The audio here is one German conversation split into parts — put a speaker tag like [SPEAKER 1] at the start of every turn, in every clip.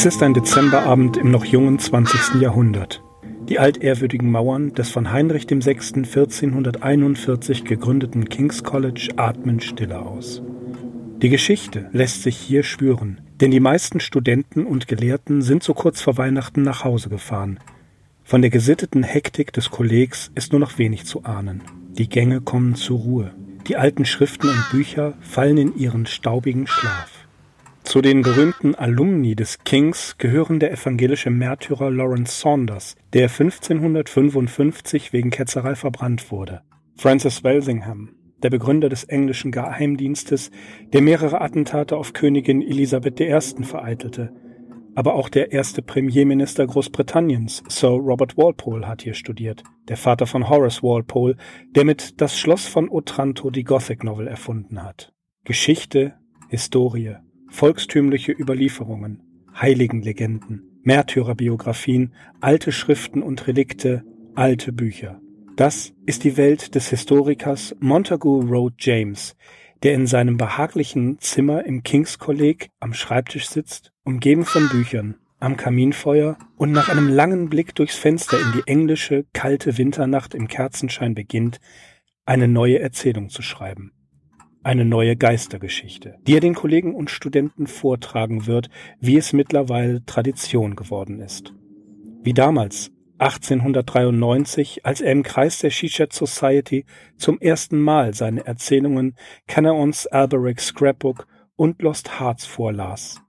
[SPEAKER 1] Es ist ein Dezemberabend im noch jungen 20. Jahrhundert. Die altehrwürdigen Mauern des von Heinrich VI. 1441 gegründeten King's College atmen stille aus. Die Geschichte lässt sich hier spüren, denn die meisten Studenten und Gelehrten sind so kurz vor Weihnachten nach Hause gefahren. Von der gesitteten Hektik des Kollegs ist nur noch wenig zu ahnen. Die Gänge kommen zur Ruhe. Die alten Schriften und Bücher fallen in ihren staubigen Schlaf. Zu den berühmten Alumni des Kings gehören der evangelische Märtyrer Lawrence Saunders, der 1555 wegen Ketzerei verbrannt wurde, Francis Walsingham, der Begründer des englischen Geheimdienstes, der mehrere Attentate auf Königin Elisabeth I. vereitelte, aber auch der erste Premierminister Großbritanniens, Sir Robert Walpole, hat hier studiert, der Vater von Horace Walpole, der mit Das Schloss von Otranto die Gothic Novel erfunden hat. Geschichte, Historie, volkstümliche Überlieferungen, Heiligenlegenden, Märtyrerbiografien, alte Schriften und Relikte, alte Bücher. Das ist die Welt des Historikers Montagu Road James, der in seinem behaglichen Zimmer im King's Kolleg am Schreibtisch sitzt, umgeben von Büchern, am Kaminfeuer und nach einem langen Blick durchs Fenster in die englische, kalte Winternacht im Kerzenschein beginnt, eine neue Erzählung zu schreiben eine neue Geistergeschichte, die er den Kollegen und Studenten vortragen wird, wie es mittlerweile Tradition geworden ist. Wie damals, 1893, als er im Kreis der Shishat Society zum ersten Mal seine Erzählungen Canaons Alberic Scrapbook und Lost Hearts vorlas.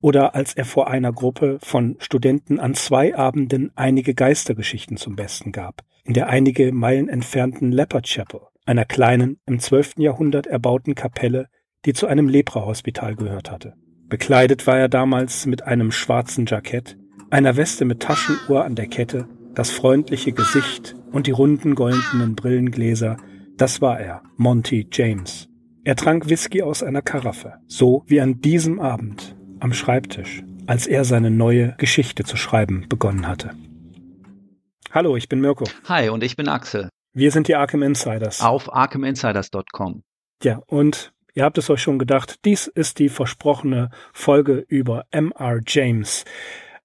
[SPEAKER 1] Oder als er vor einer Gruppe von Studenten an zwei Abenden einige Geistergeschichten zum Besten gab, in der einige Meilen entfernten Leopard Chapel einer kleinen, im 12. Jahrhundert erbauten Kapelle, die zu einem Leprahospital gehört hatte. Bekleidet war er damals mit einem schwarzen Jackett, einer Weste mit Taschenuhr an der Kette, das freundliche Gesicht und die runden goldenen Brillengläser, das war er, Monty James. Er trank Whisky aus einer Karaffe, so wie an diesem Abend am Schreibtisch, als er seine neue Geschichte zu schreiben begonnen hatte. Hallo, ich bin Mirko.
[SPEAKER 2] Hi, und ich bin Axel.
[SPEAKER 1] Wir sind die Arkham Insiders.
[SPEAKER 2] Auf arkhaminsiders.com.
[SPEAKER 1] Ja, und ihr habt es euch schon gedacht, dies ist die versprochene Folge über M.R. James.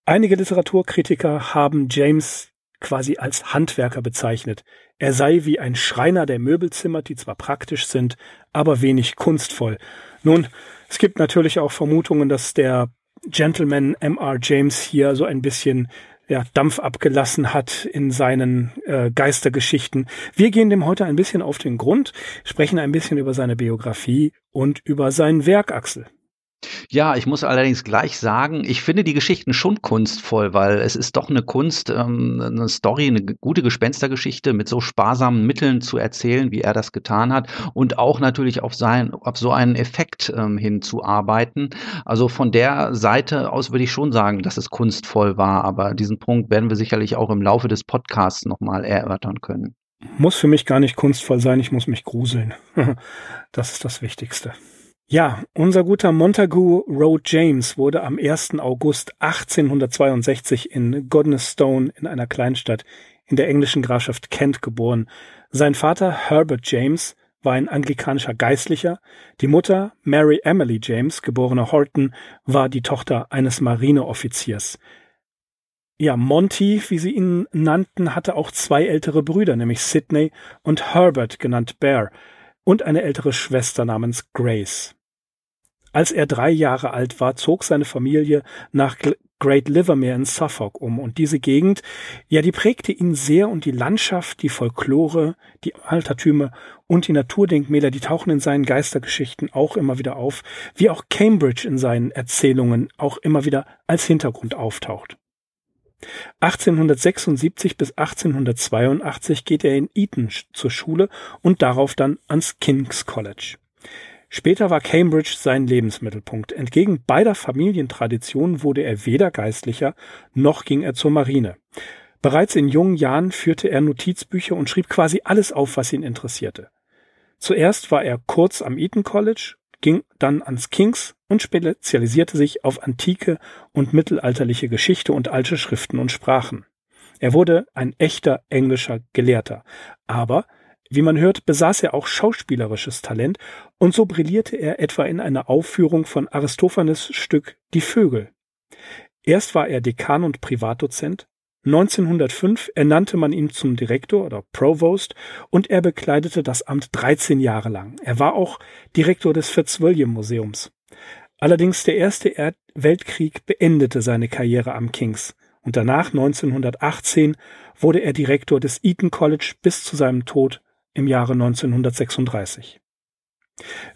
[SPEAKER 1] Einige Literaturkritiker haben James quasi als Handwerker bezeichnet. Er sei wie ein Schreiner, der Möbel zimmert, die zwar praktisch sind, aber wenig kunstvoll. Nun, es gibt natürlich auch Vermutungen, dass der Gentleman M.R. James hier so ein bisschen ja, Dampf abgelassen hat in seinen äh, Geistergeschichten. Wir gehen dem heute ein bisschen auf den Grund, sprechen ein bisschen über seine Biografie und über sein Werk, Axel.
[SPEAKER 2] Ja, ich muss allerdings gleich sagen, ich finde die Geschichten schon kunstvoll, weil es ist doch eine Kunst, ähm, eine Story, eine gute Gespenstergeschichte mit so sparsamen Mitteln zu erzählen, wie er das getan hat und auch natürlich auf, sein, auf so einen Effekt ähm, hinzuarbeiten. Also von der Seite aus würde ich schon sagen, dass es kunstvoll war, aber diesen Punkt werden wir sicherlich auch im Laufe des Podcasts nochmal erörtern können.
[SPEAKER 1] Muss für mich gar nicht kunstvoll sein, ich muss mich gruseln. das ist das Wichtigste. Ja, unser guter Montagu Road James wurde am 1. August 1862 in Godnestone in einer Kleinstadt in der englischen Grafschaft Kent geboren. Sein Vater Herbert James war ein anglikanischer Geistlicher. Die Mutter Mary Emily James, geborene Horton, war die Tochter eines Marineoffiziers. Ja, Monty, wie sie ihn nannten, hatte auch zwei ältere Brüder, nämlich Sidney und Herbert, genannt Bear, und eine ältere Schwester namens Grace. Als er drei Jahre alt war, zog seine Familie nach Great Livermere in Suffolk um und diese Gegend, ja, die prägte ihn sehr und die Landschaft, die Folklore, die Altertümer und die Naturdenkmäler, die tauchen in seinen Geistergeschichten auch immer wieder auf, wie auch Cambridge in seinen Erzählungen auch immer wieder als Hintergrund auftaucht. 1876 bis 1882 geht er in Eton zur Schule und darauf dann ans King's College. Später war Cambridge sein Lebensmittelpunkt. Entgegen beider Familientraditionen wurde er weder Geistlicher noch ging er zur Marine. Bereits in jungen Jahren führte er Notizbücher und schrieb quasi alles auf, was ihn interessierte. Zuerst war er kurz am Eton College, ging dann ans King's und spezialisierte sich auf antike und mittelalterliche Geschichte und alte Schriften und Sprachen. Er wurde ein echter englischer Gelehrter, aber wie man hört, besaß er auch schauspielerisches Talent und so brillierte er etwa in einer Aufführung von Aristophanes Stück Die Vögel. Erst war er Dekan und Privatdozent, 1905 ernannte man ihn zum Direktor oder Provost und er bekleidete das Amt 13 Jahre lang. Er war auch Direktor des Fitzwilliam Museums. Allerdings der Erste Weltkrieg beendete seine Karriere am King's und danach 1918 wurde er Direktor des Eton College bis zu seinem Tod im Jahre 1936.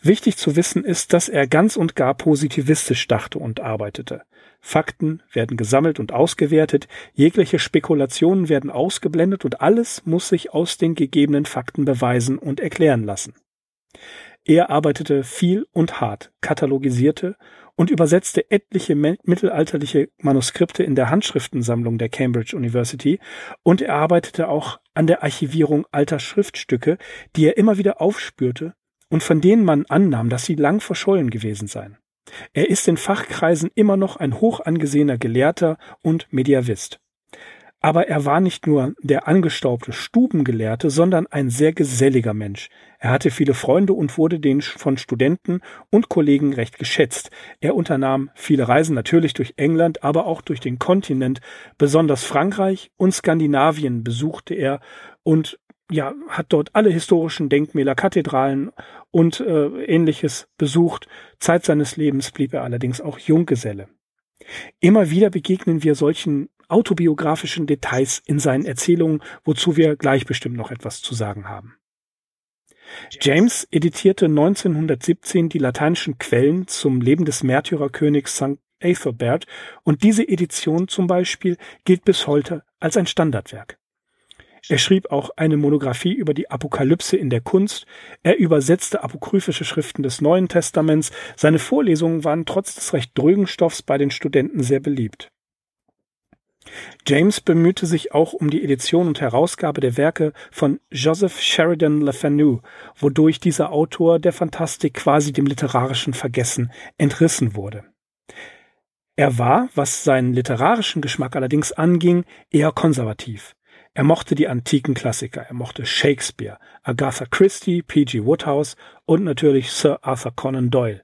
[SPEAKER 1] Wichtig zu wissen ist, dass er ganz und gar positivistisch dachte und arbeitete. Fakten werden gesammelt und ausgewertet, jegliche Spekulationen werden ausgeblendet und alles muss sich aus den gegebenen Fakten beweisen und erklären lassen. Er arbeitete viel und hart, katalogisierte und übersetzte etliche mittelalterliche Manuskripte in der Handschriftensammlung der Cambridge University und er arbeitete auch an der Archivierung alter Schriftstücke, die er immer wieder aufspürte und von denen man annahm, dass sie lang verschollen gewesen seien. Er ist in Fachkreisen immer noch ein hoch angesehener Gelehrter und Mediavist. Aber er war nicht nur der angestaubte Stubengelehrte, sondern ein sehr geselliger Mensch. Er hatte viele Freunde und wurde den von Studenten und Kollegen recht geschätzt. Er unternahm viele Reisen natürlich durch England, aber auch durch den Kontinent. Besonders Frankreich und Skandinavien besuchte er und ja, hat dort alle historischen Denkmäler, Kathedralen und äh, ähnliches besucht. Zeit seines Lebens blieb er allerdings auch Junggeselle. Immer wieder begegnen wir solchen autobiografischen Details in seinen Erzählungen, wozu wir gleich bestimmt noch etwas zu sagen haben. James editierte 1917 die lateinischen Quellen zum Leben des Märtyrerkönigs St. Ethelbert und diese Edition zum Beispiel gilt bis heute als ein Standardwerk. Er schrieb auch eine Monographie über die Apokalypse in der Kunst. Er übersetzte apokryphische Schriften des Neuen Testaments. Seine Vorlesungen waren trotz des recht drögen Stoffs bei den Studenten sehr beliebt. James bemühte sich auch um die Edition und Herausgabe der Werke von Joseph Sheridan Le Fanu, wodurch dieser Autor der Fantastik quasi dem literarischen Vergessen entrissen wurde. Er war, was seinen literarischen Geschmack allerdings anging, eher konservativ. Er mochte die antiken Klassiker, er mochte Shakespeare, Agatha Christie, P.G. Woodhouse und natürlich Sir Arthur Conan Doyle.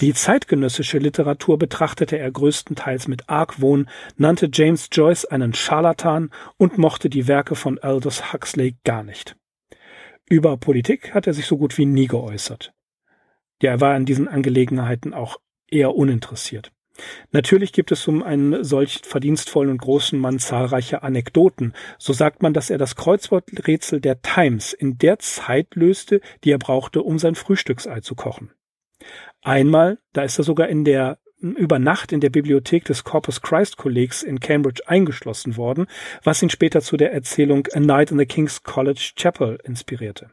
[SPEAKER 1] Die zeitgenössische Literatur betrachtete er größtenteils mit Argwohn, nannte James Joyce einen Scharlatan und mochte die Werke von Aldous Huxley gar nicht. Über Politik hat er sich so gut wie nie geäußert. Ja, er war in diesen Angelegenheiten auch eher uninteressiert. Natürlich gibt es um einen solch verdienstvollen und großen Mann zahlreiche Anekdoten. So sagt man, dass er das Kreuzworträtsel der Times in der Zeit löste, die er brauchte, um sein Frühstücksei zu kochen. Einmal, da ist er sogar in der über Nacht in der Bibliothek des Corpus Christ Kollegs in Cambridge eingeschlossen worden, was ihn später zu der Erzählung A Night in the King's College Chapel inspirierte.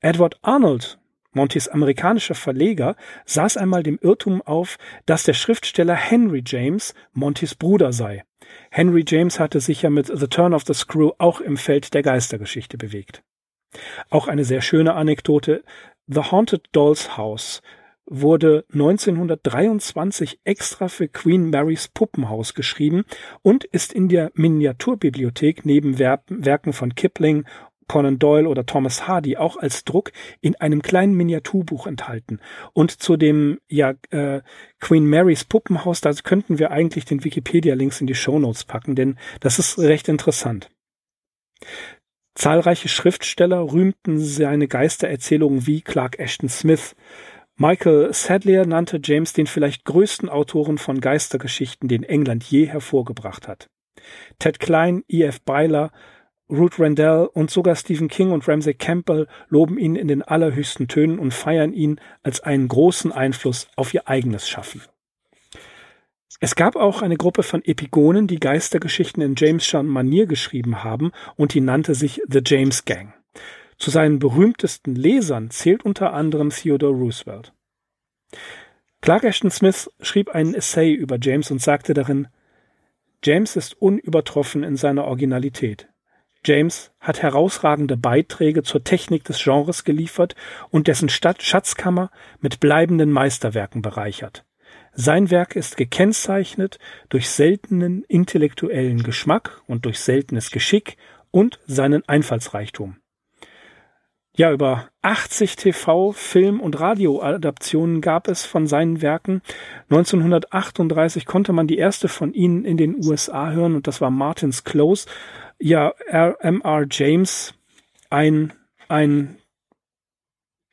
[SPEAKER 1] Edward Arnold Montys amerikanischer Verleger saß einmal dem Irrtum auf, dass der Schriftsteller Henry James Montys Bruder sei. Henry James hatte sich ja mit The Turn of the Screw auch im Feld der Geistergeschichte bewegt. Auch eine sehr schöne Anekdote. The Haunted Doll's House wurde 1923 extra für Queen Marys Puppenhaus geschrieben und ist in der Miniaturbibliothek neben Werken von Kipling Conan Doyle oder Thomas Hardy auch als Druck in einem kleinen Miniaturbuch enthalten. Und zu dem ja äh, Queen Marys Puppenhaus, da könnten wir eigentlich den Wikipedia-Links in die Show Notes packen, denn das ist recht interessant. Zahlreiche Schriftsteller rühmten seine Geistererzählungen wie Clark Ashton Smith. Michael Sadleir nannte James den vielleicht größten Autoren von Geistergeschichten, den England je hervorgebracht hat. Ted Klein, E.F. Byler, Ruth Rendell und sogar Stephen King und Ramsey Campbell loben ihn in den allerhöchsten Tönen und feiern ihn als einen großen Einfluss auf ihr eigenes Schaffen. Es gab auch eine Gruppe von Epigonen, die Geistergeschichten in James'scher Manier geschrieben haben und die nannte sich The James Gang. Zu seinen berühmtesten Lesern zählt unter anderem Theodore Roosevelt. Clark Ashton Smith schrieb einen Essay über James und sagte darin, James ist unübertroffen in seiner Originalität. James hat herausragende Beiträge zur Technik des Genres geliefert und dessen Stadt Schatzkammer mit bleibenden Meisterwerken bereichert. Sein Werk ist gekennzeichnet durch seltenen intellektuellen Geschmack und durch seltenes Geschick und seinen Einfallsreichtum. Ja, über 80 TV-, Film- und Radioadaptionen gab es von seinen Werken. 1938 konnte man die erste von ihnen in den USA hören und das war Martin's Close. Ja, R.M.R. James, ein, ein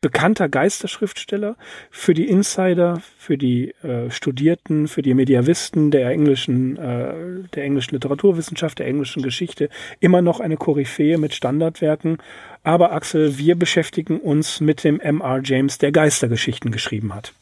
[SPEAKER 1] bekannter Geisterschriftsteller für die Insider, für die äh, Studierten, für die Mediavisten der englischen, äh, der englischen Literaturwissenschaft, der englischen Geschichte immer noch eine Koryphäe mit Standardwerken. Aber Axel, wir beschäftigen uns mit dem M.R. James, der Geistergeschichten geschrieben hat.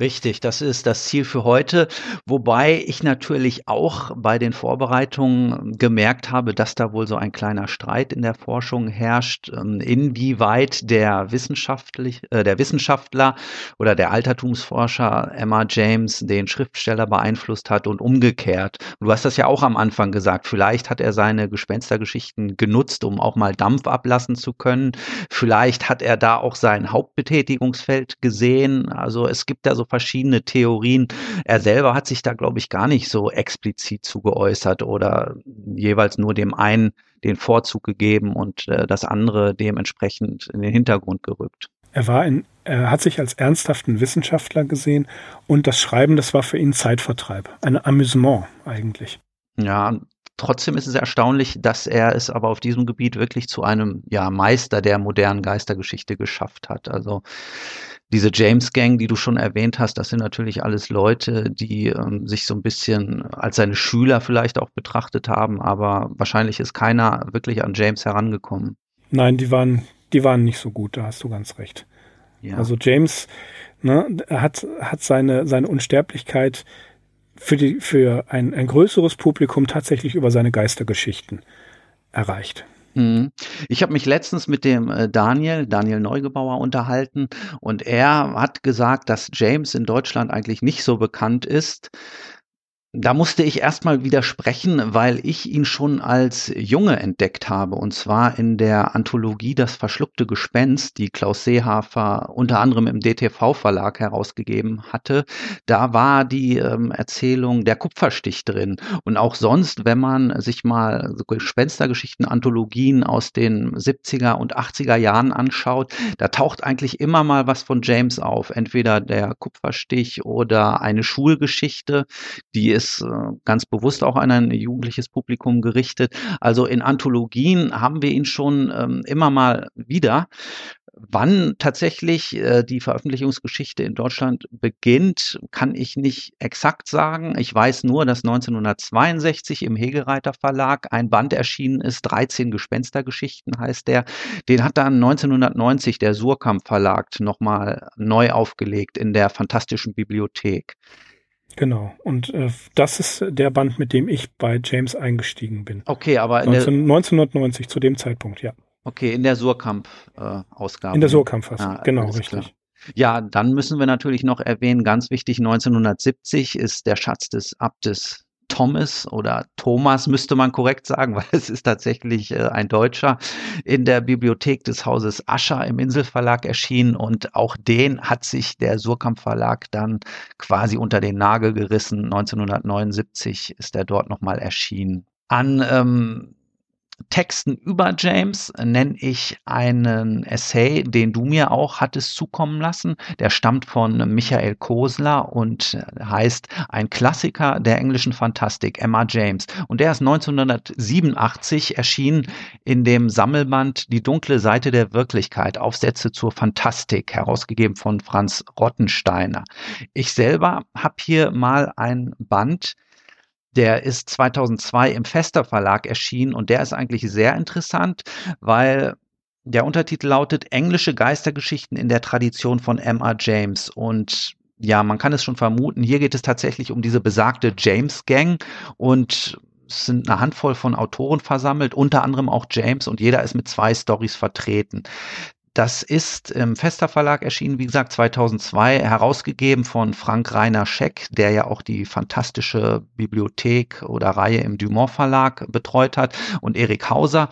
[SPEAKER 2] Richtig, das ist das Ziel für heute. Wobei ich natürlich auch bei den Vorbereitungen gemerkt habe, dass da wohl so ein kleiner Streit in der Forschung herrscht, ähm, inwieweit der wissenschaftlich, äh, der Wissenschaftler oder der Altertumsforscher Emma James den Schriftsteller beeinflusst hat und umgekehrt. Du hast das ja auch am Anfang gesagt. Vielleicht hat er seine Gespenstergeschichten genutzt, um auch mal Dampf ablassen zu können. Vielleicht hat er da auch sein Hauptbetätigungsfeld gesehen. Also es gibt gibt da so verschiedene Theorien. Er selber hat sich da, glaube ich, gar nicht so explizit zu geäußert oder jeweils nur dem einen den Vorzug gegeben und äh, das andere dementsprechend in den Hintergrund gerückt.
[SPEAKER 1] Er war in, er hat sich als ernsthaften Wissenschaftler gesehen und das Schreiben, das war für ihn Zeitvertreib, ein Amüsement eigentlich.
[SPEAKER 2] Ja, Trotzdem ist es erstaunlich, dass er es aber auf diesem Gebiet wirklich zu einem ja, Meister der modernen Geistergeschichte geschafft hat. Also diese James Gang, die du schon erwähnt hast, das sind natürlich alles Leute, die ähm, sich so ein bisschen als seine Schüler vielleicht auch betrachtet haben, aber wahrscheinlich ist keiner wirklich an James herangekommen.
[SPEAKER 1] Nein, die waren, die waren nicht so gut, da hast du ganz recht. Ja. Also James, ne, hat, hat seine, seine Unsterblichkeit für, die, für ein, ein größeres Publikum tatsächlich über seine Geistergeschichten erreicht.
[SPEAKER 2] Mhm. Ich habe mich letztens mit dem äh, Daniel, Daniel Neugebauer, unterhalten und er hat gesagt, dass James in Deutschland eigentlich nicht so bekannt ist. Da musste ich erstmal widersprechen, weil ich ihn schon als Junge entdeckt habe. Und zwar in der Anthologie Das verschluckte Gespenst, die Klaus Seehafer unter anderem im DTV-Verlag herausgegeben hatte. Da war die ähm, Erzählung Der Kupferstich drin. Und auch sonst, wenn man sich mal so Gespenstergeschichten, Anthologien aus den 70er und 80er Jahren anschaut, da taucht eigentlich immer mal was von James auf. Entweder der Kupferstich oder eine Schulgeschichte, die ist ist äh, ganz bewusst auch an ein jugendliches Publikum gerichtet. Also in Anthologien haben wir ihn schon ähm, immer mal wieder. Wann tatsächlich äh, die Veröffentlichungsgeschichte in Deutschland beginnt, kann ich nicht exakt sagen. Ich weiß nur, dass 1962 im Hegereiter Verlag ein Band erschienen ist, 13 Gespenstergeschichten heißt der. Den hat dann 1990 der Surkamp Verlag nochmal neu aufgelegt in der Fantastischen Bibliothek.
[SPEAKER 1] Genau. Und äh, das ist der Band, mit dem ich bei James eingestiegen bin.
[SPEAKER 2] Okay, aber
[SPEAKER 1] 19, 1990 zu dem Zeitpunkt, ja.
[SPEAKER 2] Okay, in der Surkamp-Ausgabe.
[SPEAKER 1] Äh, in der Surkamp-Fassung, ah, genau, richtig. Klar.
[SPEAKER 2] Ja, dann müssen wir natürlich noch erwähnen, ganz wichtig, 1970 ist der Schatz des Abtes Thomas oder Thomas müsste man korrekt sagen, weil es ist tatsächlich äh, ein Deutscher in der Bibliothek des Hauses Ascher im Inselverlag erschienen und auch den hat sich der Surkamp Verlag dann quasi unter den Nagel gerissen. 1979 ist er dort nochmal erschienen. An ähm, Texten über James nenne ich einen Essay, den du mir auch hattest zukommen lassen. Der stammt von Michael Kosler und heißt Ein Klassiker der englischen Fantastik, Emma James. Und der ist 1987 erschienen in dem Sammelband Die dunkle Seite der Wirklichkeit, Aufsätze zur Fantastik, herausgegeben von Franz Rottensteiner. Ich selber habe hier mal ein Band der ist 2002 im Fester Verlag erschienen und der ist eigentlich sehr interessant, weil der Untertitel lautet Englische Geistergeschichten in der Tradition von M.R. James und ja, man kann es schon vermuten, hier geht es tatsächlich um diese besagte James Gang und es sind eine Handvoll von Autoren versammelt, unter anderem auch James und jeder ist mit zwei Stories vertreten. Das ist im Fester Verlag erschienen, wie gesagt, 2002, herausgegeben von Frank Rainer Scheck, der ja auch die fantastische Bibliothek oder Reihe im Dumont Verlag betreut hat und Erik Hauser.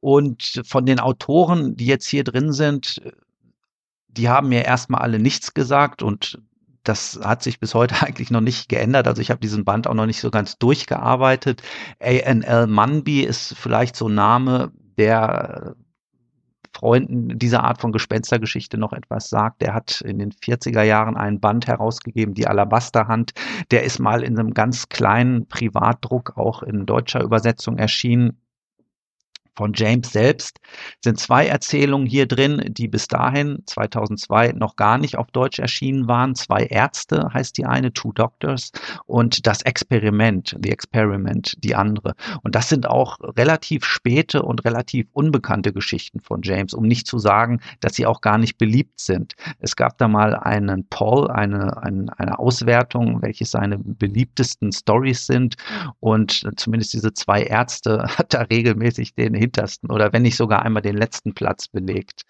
[SPEAKER 2] Und von den Autoren, die jetzt hier drin sind, die haben mir erstmal alle nichts gesagt und das hat sich bis heute eigentlich noch nicht geändert. Also ich habe diesen Band auch noch nicht so ganz durchgearbeitet. A.N.L. Munby ist vielleicht so ein Name, der Freunden dieser Art von Gespenstergeschichte noch etwas sagt. Der hat in den 40er Jahren einen Band herausgegeben, die Alabasterhand. Der ist mal in einem ganz kleinen Privatdruck auch in deutscher Übersetzung erschienen von James selbst sind zwei Erzählungen hier drin, die bis dahin 2002 noch gar nicht auf Deutsch erschienen waren. Zwei Ärzte heißt die eine, Two Doctors und das Experiment, The Experiment, die andere. Und das sind auch relativ späte und relativ unbekannte Geschichten von James, um nicht zu sagen, dass sie auch gar nicht beliebt sind. Es gab da mal einen Poll, eine, eine, eine Auswertung, welche seine beliebtesten Stories sind und zumindest diese zwei Ärzte hat da regelmäßig den hintersten oder wenn nicht sogar einmal den letzten Platz belegt.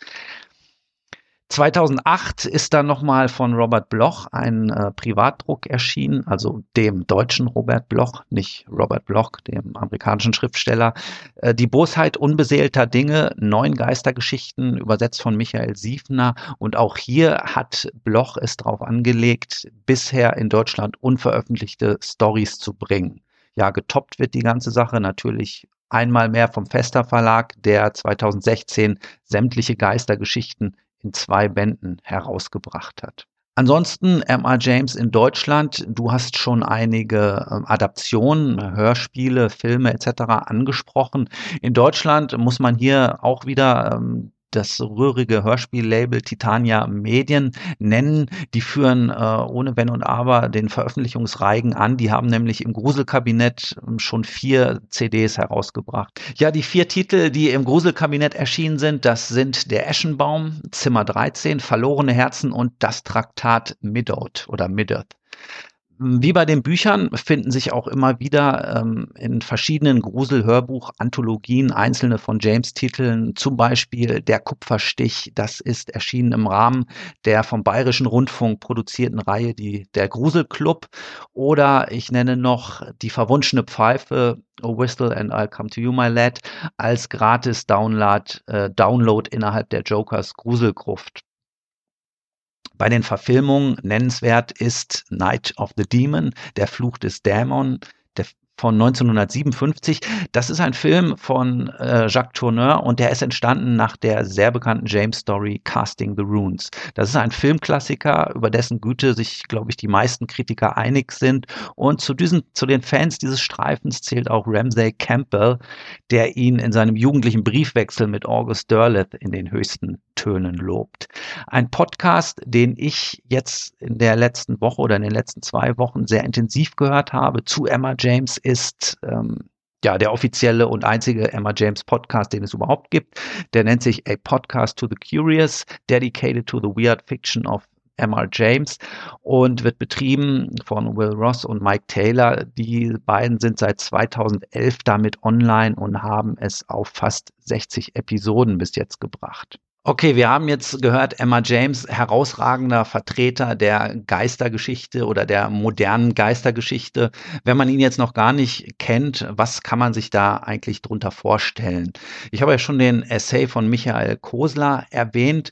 [SPEAKER 2] 2008 ist dann nochmal von Robert Bloch ein äh, Privatdruck erschienen, also dem deutschen Robert Bloch, nicht Robert Bloch, dem amerikanischen Schriftsteller. Äh, die Bosheit unbeseelter Dinge, neun Geistergeschichten, übersetzt von Michael Siefner. Und auch hier hat Bloch es darauf angelegt, bisher in Deutschland unveröffentlichte Stories zu bringen. Ja, getoppt wird die ganze Sache natürlich einmal mehr vom Fester Verlag, der 2016 sämtliche Geistergeschichten in zwei Bänden herausgebracht hat. Ansonsten M.R. James in Deutschland, du hast schon einige äh, Adaptionen, Hörspiele, Filme etc. angesprochen. In Deutschland muss man hier auch wieder ähm, das rührige Hörspiellabel Titania Medien nennen. Die führen äh, ohne Wenn und Aber den Veröffentlichungsreigen an. Die haben nämlich im Gruselkabinett ähm, schon vier CDs herausgebracht. Ja, die vier Titel, die im Gruselkabinett erschienen sind, das sind Der Eschenbaum, Zimmer 13, Verlorene Herzen und das Traktat Midoth oder Midoth. Wie bei den Büchern finden sich auch immer wieder ähm, in verschiedenen Grusel-Hörbuch-Anthologien einzelne von James-Titeln, zum Beispiel Der Kupferstich, das ist erschienen im Rahmen der vom Bayerischen Rundfunk produzierten Reihe die, Der Gruselclub oder ich nenne noch Die verwunschene Pfeife, Oh Whistle and I'll Come to You My Lad, als gratis Download, äh, Download innerhalb der Jokers Gruselgruft. Bei den Verfilmungen nennenswert ist Night of the Demon, der Fluch des Dämon, von 1957. Das ist ein Film von äh, Jacques Tourneur und der ist entstanden nach der sehr bekannten James Story Casting the Runes. Das ist ein Filmklassiker, über dessen Güte sich, glaube ich, die meisten Kritiker einig sind. Und zu diesen, zu den Fans dieses Streifens zählt auch Ramsay Campbell, der ihn in seinem jugendlichen Briefwechsel mit August Derleth in den höchsten Tönen lobt. Ein Podcast, den ich jetzt in der letzten Woche oder in den letzten zwei Wochen sehr intensiv gehört habe zu Emma James ist ähm, ja der offizielle und einzige Emma James Podcast, den es überhaupt gibt. Der nennt sich A Podcast to the Curious, dedicated to the weird fiction of Emma James und wird betrieben von Will Ross und Mike Taylor. Die beiden sind seit 2011 damit online und haben es auf fast 60 Episoden bis jetzt gebracht. Okay, wir haben jetzt gehört, Emma James, herausragender Vertreter der Geistergeschichte oder der modernen Geistergeschichte. Wenn man ihn jetzt noch gar nicht kennt, was kann man sich da eigentlich drunter vorstellen? Ich habe ja schon den Essay von Michael Kosler erwähnt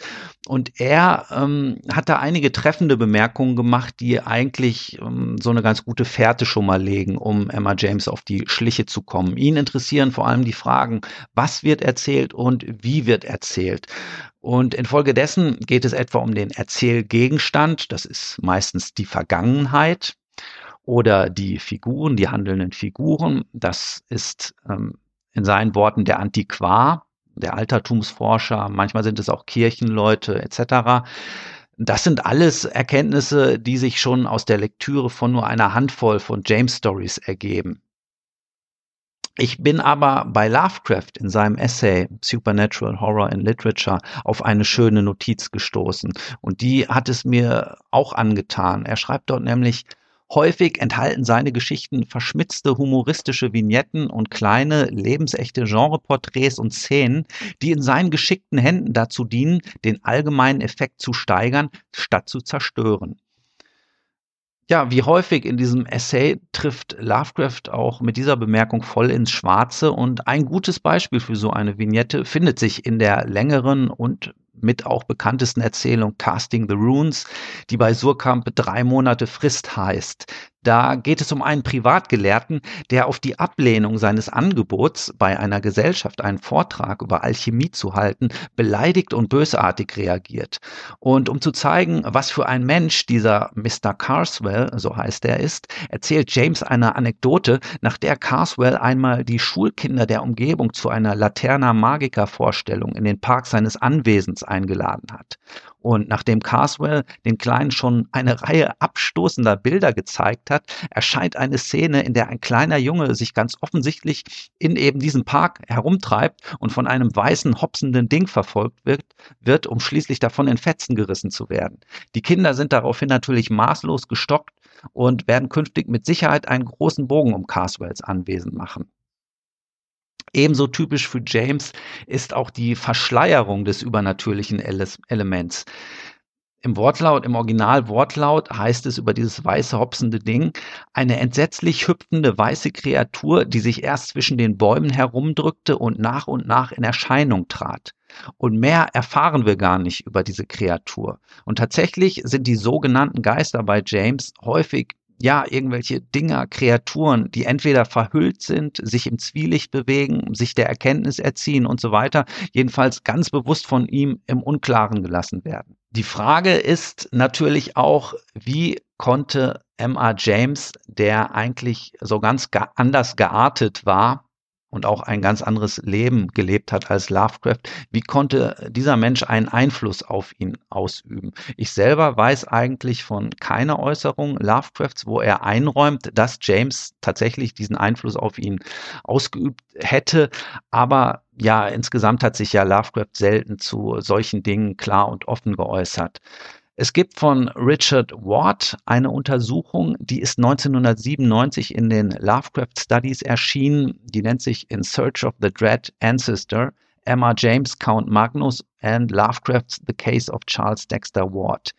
[SPEAKER 2] und er ähm, hat da einige treffende Bemerkungen gemacht, die eigentlich ähm, so eine ganz gute Fährte schon mal legen, um Emma James auf die Schliche zu kommen. Ihn interessieren vor allem die Fragen, was wird erzählt und wie wird erzählt. Und infolgedessen geht es etwa um den Erzählgegenstand, das ist meistens die Vergangenheit oder die Figuren, die handelnden Figuren, das ist ähm, in seinen Worten der Antiquar, der Altertumsforscher, manchmal sind es auch Kirchenleute etc. Das sind alles Erkenntnisse, die sich schon aus der Lektüre von nur einer Handvoll von James Stories ergeben. Ich bin aber bei Lovecraft in seinem Essay Supernatural Horror in Literature auf eine schöne Notiz gestoßen und die hat es mir auch angetan. Er schreibt dort nämlich, Häufig enthalten seine Geschichten verschmitzte humoristische Vignetten und kleine, lebensechte Genreporträts und Szenen, die in seinen geschickten Händen dazu dienen, den allgemeinen Effekt zu steigern, statt zu zerstören. Ja, wie häufig in diesem Essay trifft Lovecraft auch mit dieser Bemerkung voll ins Schwarze und ein gutes Beispiel für so eine Vignette findet sich in der längeren und mit auch bekanntesten Erzählung Casting the Runes, die bei Surkamp drei Monate Frist heißt. Da geht es um einen Privatgelehrten, der auf die Ablehnung seines Angebots, bei einer Gesellschaft einen Vortrag über Alchemie zu halten, beleidigt und bösartig reagiert. Und um zu zeigen, was für ein Mensch dieser Mr. Carswell, so heißt er, ist, erzählt James eine Anekdote, nach der Carswell einmal die Schulkinder der Umgebung zu einer Laterna Magica Vorstellung in den Park seines Anwesens eingeladen hat. Und nachdem Carswell den Kleinen schon eine Reihe abstoßender Bilder gezeigt hat, erscheint eine Szene, in der ein kleiner Junge sich ganz offensichtlich in eben diesem Park herumtreibt und von einem weißen, hopsenden Ding verfolgt wird, wird, um schließlich davon in Fetzen gerissen zu werden. Die Kinder sind daraufhin natürlich maßlos gestockt und werden künftig mit Sicherheit einen großen Bogen um Carswells Anwesen machen. Ebenso typisch für James ist auch die Verschleierung des übernatürlichen Elements. Im Wortlaut, im Originalwortlaut heißt es über dieses weiße hopsende Ding, eine entsetzlich hüpfende weiße Kreatur, die sich erst zwischen den Bäumen herumdrückte und nach und nach in Erscheinung trat. Und mehr erfahren wir gar nicht über diese Kreatur. Und tatsächlich sind die sogenannten Geister bei James häufig ja, irgendwelche Dinger, Kreaturen, die entweder verhüllt sind, sich im Zwielicht bewegen, sich der Erkenntnis erziehen und so weiter, jedenfalls ganz bewusst von ihm im Unklaren gelassen werden. Die Frage ist natürlich auch, wie konnte M.R. James, der eigentlich so ganz anders geartet war, und auch ein ganz anderes Leben gelebt hat als Lovecraft, wie konnte dieser Mensch einen Einfluss auf ihn ausüben? Ich selber weiß eigentlich von keiner Äußerung Lovecrafts, wo er einräumt, dass James tatsächlich diesen Einfluss auf ihn ausgeübt hätte. Aber ja, insgesamt hat sich ja Lovecraft selten zu solchen Dingen klar und offen geäußert. Es gibt von Richard Ward eine Untersuchung, die ist 1997 in den Lovecraft Studies erschienen. Die nennt sich In Search of the Dread Ancestor, Emma James, Count Magnus and Lovecraft's The Case of Charles Dexter Ward.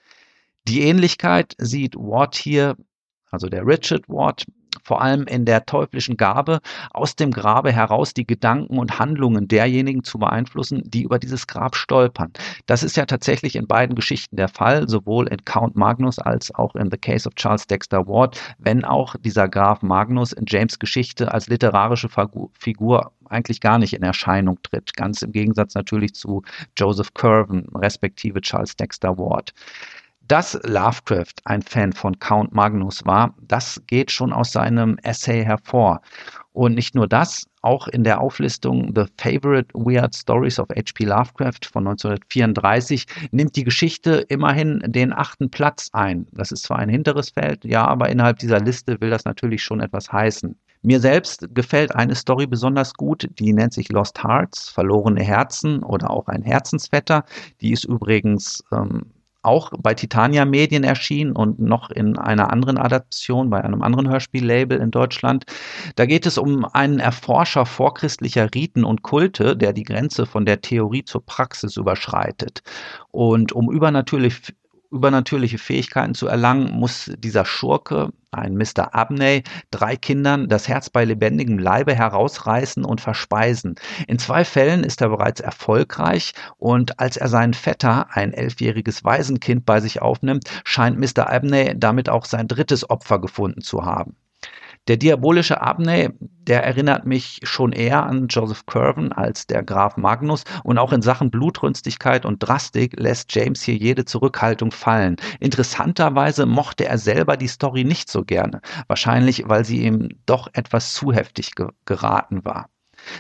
[SPEAKER 2] Die Ähnlichkeit sieht Ward hier, also der Richard Ward, vor allem in der teuflischen Gabe, aus dem Grabe heraus die Gedanken und Handlungen derjenigen zu beeinflussen, die über dieses Grab stolpern. Das ist ja tatsächlich in beiden Geschichten der Fall, sowohl in Count Magnus als auch in The Case of Charles Dexter Ward, wenn auch dieser Graf Magnus in James Geschichte als literarische Figur eigentlich gar nicht in Erscheinung tritt, ganz im Gegensatz natürlich zu Joseph Curven, respektive Charles Dexter Ward. Dass Lovecraft ein Fan von Count Magnus war, das geht schon aus seinem Essay hervor. Und nicht nur das, auch in der Auflistung The Favorite Weird Stories of H.P. Lovecraft von 1934 nimmt die Geschichte immerhin den achten Platz ein. Das ist zwar ein hinteres Feld, ja, aber innerhalb dieser Liste will das natürlich schon etwas heißen. Mir selbst gefällt eine Story besonders gut, die nennt sich Lost Hearts, verlorene Herzen oder auch ein Herzensvetter. Die ist übrigens ähm, auch bei Titania Medien erschienen und noch in einer anderen Adaption bei einem anderen Hörspiellabel in Deutschland. Da geht es um einen Erforscher vorchristlicher Riten und Kulte, der die Grenze von der Theorie zur Praxis überschreitet. Und um übernatürlich übernatürliche Fähigkeiten zu erlangen, muss dieser Schurke, ein Mr. Abney, drei Kindern das Herz bei lebendigem Leibe herausreißen und verspeisen. In zwei Fällen ist er bereits erfolgreich und als er seinen Vetter, ein elfjähriges Waisenkind, bei sich aufnimmt, scheint Mr. Abney damit auch sein drittes Opfer gefunden zu haben. Der diabolische Abney, der erinnert mich schon eher an Joseph Curven als der Graf Magnus und auch in Sachen Blutrünstigkeit und Drastik lässt James hier jede Zurückhaltung fallen. Interessanterweise mochte er selber die Story nicht so gerne, wahrscheinlich weil sie ihm doch etwas zu heftig ge geraten war.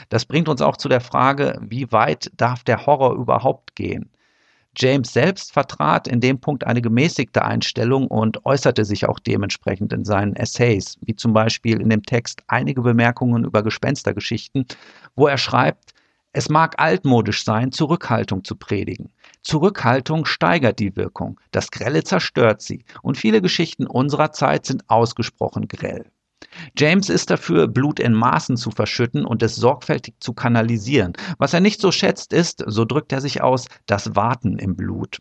[SPEAKER 2] Das bringt uns auch zu der Frage, wie weit darf der Horror überhaupt gehen? James selbst vertrat in dem Punkt eine gemäßigte Einstellung und äußerte sich auch dementsprechend in seinen Essays, wie zum Beispiel in dem Text einige Bemerkungen über Gespenstergeschichten, wo er schreibt, es mag altmodisch sein, Zurückhaltung zu predigen. Zurückhaltung steigert die Wirkung, das Grelle zerstört sie, und viele Geschichten unserer Zeit sind ausgesprochen grell. James ist dafür, Blut in Maßen zu verschütten und es sorgfältig zu kanalisieren. Was er nicht so schätzt, ist, so drückt er sich aus, das Warten im Blut.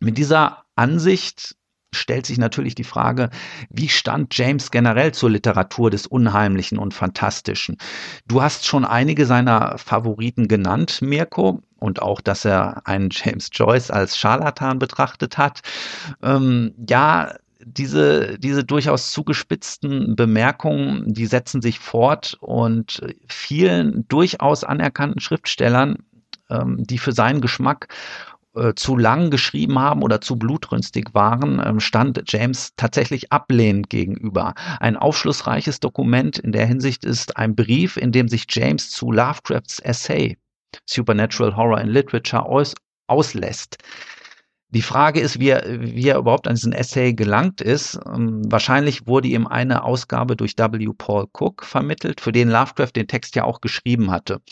[SPEAKER 2] Mit dieser Ansicht stellt sich natürlich die Frage, wie stand James generell zur Literatur des Unheimlichen und Fantastischen? Du hast schon einige seiner Favoriten genannt, Mirko, und auch, dass er einen James Joyce als Scharlatan betrachtet hat. Ähm, ja, diese, diese durchaus zugespitzten Bemerkungen, die setzen sich fort und vielen durchaus anerkannten Schriftstellern, ähm, die für seinen Geschmack äh, zu lang geschrieben haben oder zu blutrünstig waren, ähm, stand James tatsächlich ablehnend gegenüber. Ein aufschlussreiches Dokument in der Hinsicht ist ein Brief, in dem sich James zu Lovecrafts Essay Supernatural Horror in Literature aus, auslässt. Die Frage ist, wie er, wie er überhaupt an diesen Essay gelangt ist. Ähm, wahrscheinlich wurde ihm eine Ausgabe durch W. Paul Cook vermittelt, für den Lovecraft den Text ja auch geschrieben hatte.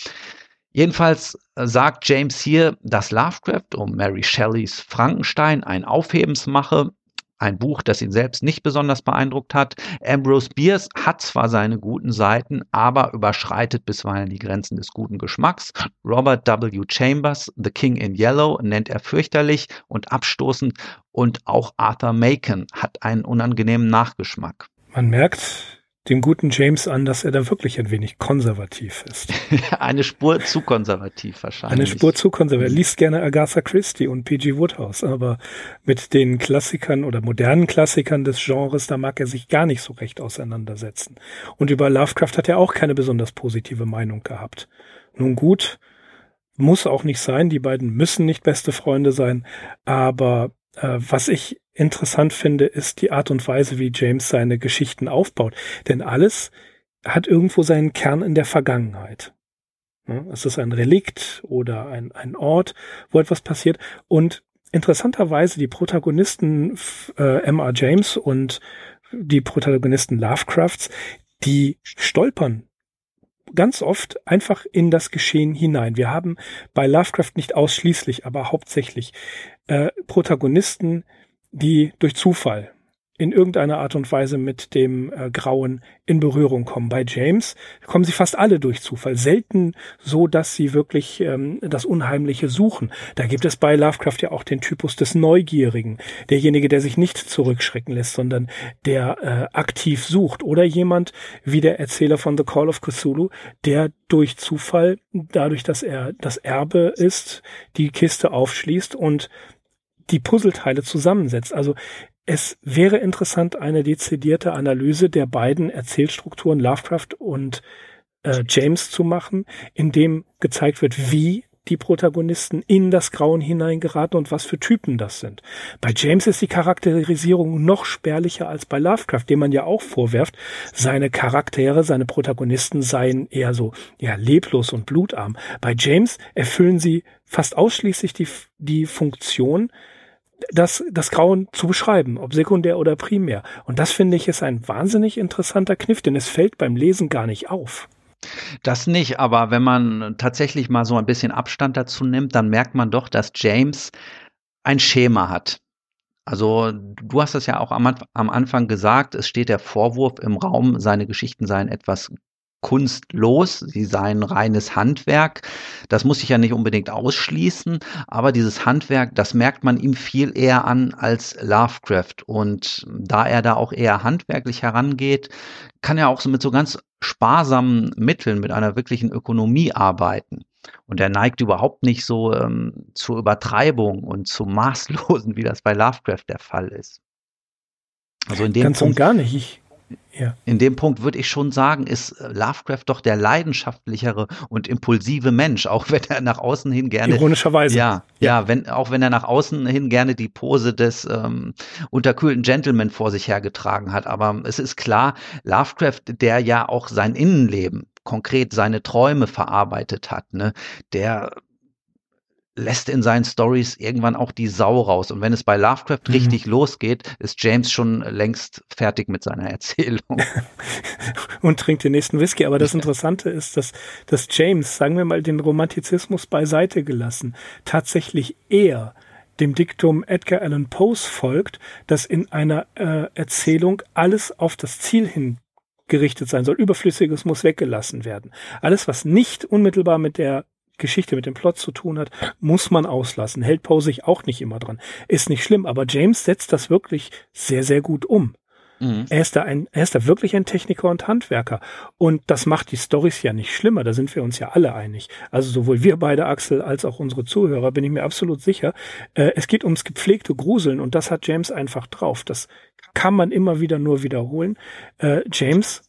[SPEAKER 2] Jedenfalls äh, sagt James hier, dass Lovecraft um Mary Shelleys Frankenstein ein Aufhebens mache ein Buch, das ihn selbst nicht besonders beeindruckt hat. Ambrose Bierce hat zwar seine guten Seiten, aber überschreitet bisweilen die Grenzen des guten Geschmacks. Robert W. Chambers, The King in Yellow, nennt er fürchterlich und abstoßend und auch Arthur Macon hat einen unangenehmen Nachgeschmack.
[SPEAKER 1] Man merkt, dem guten James an, dass er da wirklich ein wenig konservativ ist.
[SPEAKER 2] Eine Spur zu konservativ wahrscheinlich.
[SPEAKER 1] Eine Spur zu konservativ. Er liest gerne Agatha Christie und P.G. Woodhouse, aber mit den Klassikern oder modernen Klassikern des Genres, da mag er sich gar nicht so recht auseinandersetzen. Und über Lovecraft hat er auch keine besonders positive Meinung gehabt. Nun gut, muss auch nicht sein, die beiden müssen nicht beste Freunde sein, aber was ich interessant finde, ist die Art und Weise, wie James seine Geschichten aufbaut. Denn alles hat irgendwo seinen Kern in der Vergangenheit. Es ist ein Relikt oder ein, ein Ort, wo etwas passiert. Und interessanterweise die Protagonisten äh, M.R. James und die Protagonisten Lovecrafts, die stolpern ganz oft einfach in das Geschehen hinein. Wir haben bei Lovecraft nicht ausschließlich, aber hauptsächlich äh, Protagonisten, die durch Zufall in irgendeiner Art und Weise mit dem äh, Grauen in Berührung kommen. Bei James kommen sie fast alle durch Zufall, selten so, dass sie wirklich ähm, das Unheimliche suchen. Da gibt es bei Lovecraft ja auch den Typus des Neugierigen, derjenige, der sich nicht zurückschrecken lässt, sondern der äh, aktiv sucht. Oder jemand wie der Erzähler von The Call of Cthulhu, der durch Zufall, dadurch, dass er das Erbe ist, die Kiste aufschließt und die Puzzleteile zusammensetzt. Also es wäre interessant, eine dezidierte Analyse der beiden Erzählstrukturen Lovecraft und äh, James zu machen, in dem gezeigt wird, wie die Protagonisten in das Grauen hineingeraten und was für Typen das sind. Bei James ist die Charakterisierung noch spärlicher als bei Lovecraft, dem man ja auch vorwerft, seine Charaktere, seine Protagonisten seien eher so ja leblos und blutarm. Bei James erfüllen sie fast ausschließlich die, die Funktion, das, das Grauen zu beschreiben, ob sekundär oder primär. Und das finde ich ist ein wahnsinnig interessanter Kniff, denn es fällt beim Lesen gar nicht auf.
[SPEAKER 2] Das nicht, aber wenn man tatsächlich mal so ein bisschen Abstand dazu nimmt, dann merkt man doch, dass James ein Schema hat. Also du hast es ja auch am, am Anfang gesagt, es steht der Vorwurf im Raum, seine Geschichten seien etwas kunstlos, sie seien reines Handwerk. Das muss ich ja nicht unbedingt ausschließen, aber dieses Handwerk, das merkt man ihm viel eher an als Lovecraft. Und da er da auch eher handwerklich herangeht, kann er auch so mit so ganz sparsamen Mitteln, mit einer wirklichen Ökonomie arbeiten. Und er neigt überhaupt nicht so ähm, zur Übertreibung und zum Maßlosen, wie das bei Lovecraft der Fall ist.
[SPEAKER 1] Also in dem Ganz Punkt, und gar nicht. Ich,
[SPEAKER 2] ja. In dem Punkt würde ich schon sagen, ist äh, Lovecraft doch der leidenschaftlichere und impulsive Mensch, auch wenn er nach außen hin gerne.
[SPEAKER 1] Ironischerweise.
[SPEAKER 2] Ja, ja, ja wenn, auch wenn er nach außen hin gerne die Pose des ähm, unterkühlten Gentleman vor sich hergetragen hat. Aber es ist klar, Lovecraft, der ja auch sein Innenleben, konkret seine Träume verarbeitet hat, ne, der lässt in seinen Stories irgendwann auch die Sau raus. Und wenn es bei Lovecraft mhm. richtig losgeht, ist James schon längst fertig mit seiner Erzählung.
[SPEAKER 1] und trinkt den nächsten Whisky. Aber das Interessante ist, dass, dass James, sagen wir mal, den Romantizismus beiseite gelassen, tatsächlich eher dem Diktum Edgar Allan Poes folgt, dass in einer äh, Erzählung alles auf das Ziel hin gerichtet sein soll. Überflüssiges muss weggelassen werden. Alles, was nicht unmittelbar mit der Geschichte mit dem Plot zu tun hat, muss man auslassen. Hält Poe sich auch nicht immer dran. Ist nicht schlimm, aber James setzt das wirklich sehr, sehr gut um. Mhm. Er, ist da ein, er ist da wirklich ein Techniker und Handwerker. Und das macht die Stories ja nicht schlimmer. Da sind wir uns ja alle einig. Also sowohl wir beide, Axel, als auch unsere Zuhörer, bin ich mir absolut sicher. Äh, es geht ums gepflegte Gruseln und das hat James einfach drauf. Das kann man immer wieder nur wiederholen. Äh, James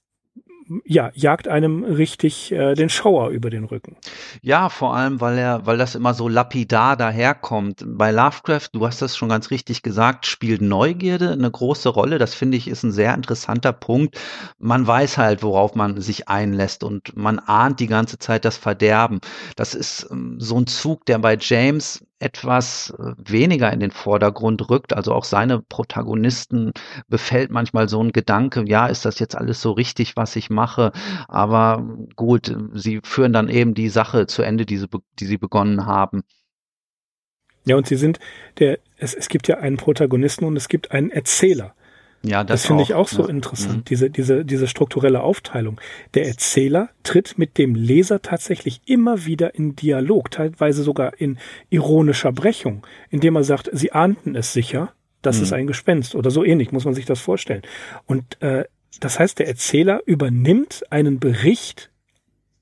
[SPEAKER 1] ja, jagt einem richtig äh, den Schauer über den Rücken.
[SPEAKER 2] Ja, vor allem, weil er, weil das immer so lapidar daherkommt. Bei Lovecraft, du hast das schon ganz richtig gesagt, spielt Neugierde eine große Rolle. Das finde ich ist ein sehr interessanter Punkt. Man weiß halt, worauf man sich einlässt und man ahnt die ganze Zeit das Verderben. Das ist ähm, so ein Zug, der bei James etwas äh, weniger in den Vordergrund rückt. Also auch seine Protagonisten befällt manchmal so ein Gedanke, ja, ist das jetzt alles so richtig, was ich mache? Aber gut, sie führen dann eben die Sache zu Ende, die sie, die sie begonnen haben.
[SPEAKER 1] Ja, und sie sind der, es, es gibt ja einen Protagonisten und es gibt einen Erzähler. Ja, das, das finde ich auch so ja. interessant, mhm. diese, diese, diese strukturelle Aufteilung. Der Erzähler tritt mit dem Leser tatsächlich immer wieder in Dialog, teilweise sogar in ironischer Brechung, indem er sagt, sie ahnten es sicher, das mhm. ist ein Gespenst oder so ähnlich, muss man sich das vorstellen. Und äh, das heißt, der Erzähler übernimmt einen Bericht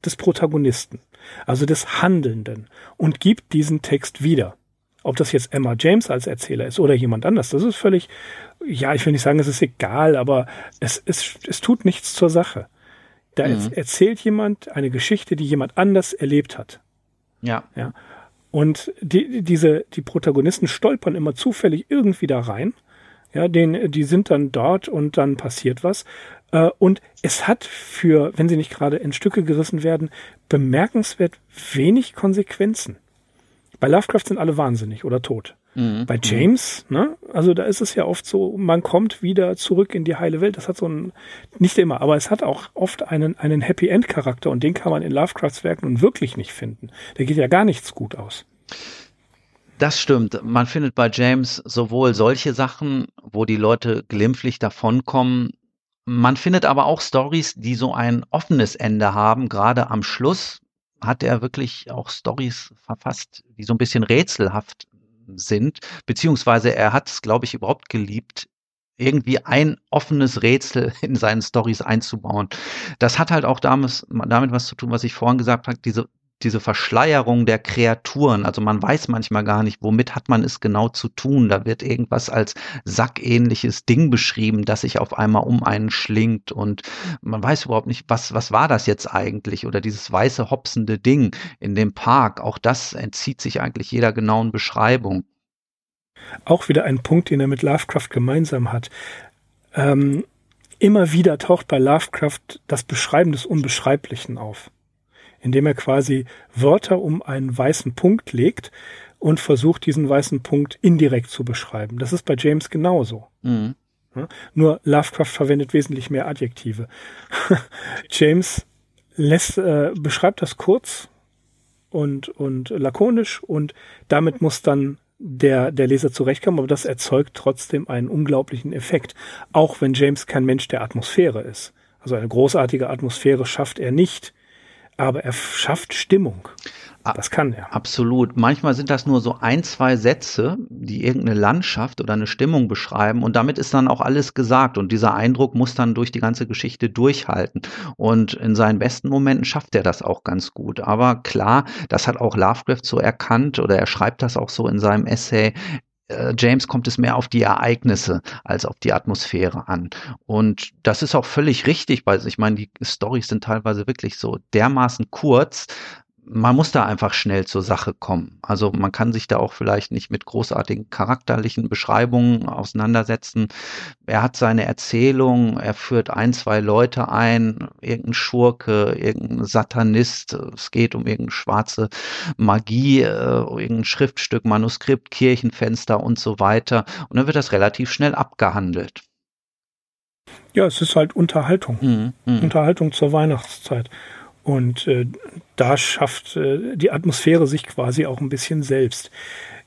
[SPEAKER 1] des Protagonisten, also des Handelnden, und gibt diesen Text wieder. Ob das jetzt Emma James als Erzähler ist oder jemand anders, das ist völlig, ja, ich will nicht sagen, es ist egal, aber es, es, es tut nichts zur Sache. Da mhm. erzählt jemand eine Geschichte, die jemand anders erlebt hat.
[SPEAKER 2] Ja.
[SPEAKER 1] Ja. Und die, diese, die Protagonisten stolpern immer zufällig irgendwie da rein. Ja, den, die sind dann dort und dann passiert was. Äh, und es hat für, wenn sie nicht gerade in Stücke gerissen werden, bemerkenswert wenig Konsequenzen. Bei Lovecraft sind alle wahnsinnig oder tot. Mhm. Bei James, ne, also da ist es ja oft so, man kommt wieder zurück in die heile Welt. Das hat so ein, nicht immer, aber es hat auch oft einen, einen Happy End Charakter und den kann man in Lovecrafts Werken nun wirklich nicht finden. Da geht ja gar nichts gut aus.
[SPEAKER 2] Das stimmt. Man findet bei James sowohl solche Sachen, wo die Leute glimpflich davonkommen. Man findet aber auch Stories, die so ein offenes Ende haben, gerade am Schluss hat er wirklich auch Stories verfasst, die so ein bisschen rätselhaft sind, beziehungsweise er hat es, glaube ich, überhaupt geliebt, irgendwie ein offenes Rätsel in seinen Stories einzubauen. Das hat halt auch damit, damit was zu tun, was ich vorhin gesagt habe, diese diese Verschleierung der Kreaturen. Also man weiß manchmal gar nicht, womit hat man es genau zu tun. Da wird irgendwas als sackähnliches Ding beschrieben, das sich auf einmal um einen schlingt und man weiß überhaupt nicht, was, was war das jetzt eigentlich? Oder dieses weiße hopsende Ding in dem Park. Auch das entzieht sich eigentlich jeder genauen Beschreibung.
[SPEAKER 1] Auch wieder ein Punkt, den er mit Lovecraft gemeinsam hat. Ähm, immer wieder taucht bei Lovecraft das Beschreiben des Unbeschreiblichen auf indem er quasi Wörter um einen weißen Punkt legt und versucht, diesen weißen Punkt indirekt zu beschreiben. Das ist bei James genauso. Mhm. Ja, nur Lovecraft verwendet wesentlich mehr Adjektive. James lässt, äh, beschreibt das kurz und, und lakonisch und damit muss dann der, der Leser zurechtkommen, aber das erzeugt trotzdem einen unglaublichen Effekt. Auch wenn James kein Mensch der Atmosphäre ist. Also eine großartige Atmosphäre schafft er nicht aber er schafft Stimmung. Das kann er.
[SPEAKER 2] Absolut. Manchmal sind das nur so ein, zwei Sätze, die irgendeine Landschaft oder eine Stimmung beschreiben und damit ist dann auch alles gesagt und dieser Eindruck muss dann durch die ganze Geschichte durchhalten und in seinen besten Momenten schafft er das auch ganz gut. Aber klar, das hat auch Lovecraft so erkannt oder er schreibt das auch so in seinem Essay James kommt es mehr auf die Ereignisse als auf die Atmosphäre an. Und das ist auch völlig richtig, weil ich meine, die Storys sind teilweise wirklich so dermaßen kurz. Man muss da einfach schnell zur Sache kommen. Also man kann sich da auch vielleicht nicht mit großartigen charakterlichen Beschreibungen auseinandersetzen. Er hat seine Erzählung, er führt ein, zwei Leute ein, irgendein Schurke, irgendein Satanist, es geht um irgendeine schwarze Magie, äh, irgendein Schriftstück, Manuskript, Kirchenfenster und so weiter. Und dann wird das relativ schnell abgehandelt.
[SPEAKER 1] Ja, es ist halt Unterhaltung. Mh. Unterhaltung zur Weihnachtszeit. Und äh, da schafft äh, die Atmosphäre sich quasi auch ein bisschen selbst.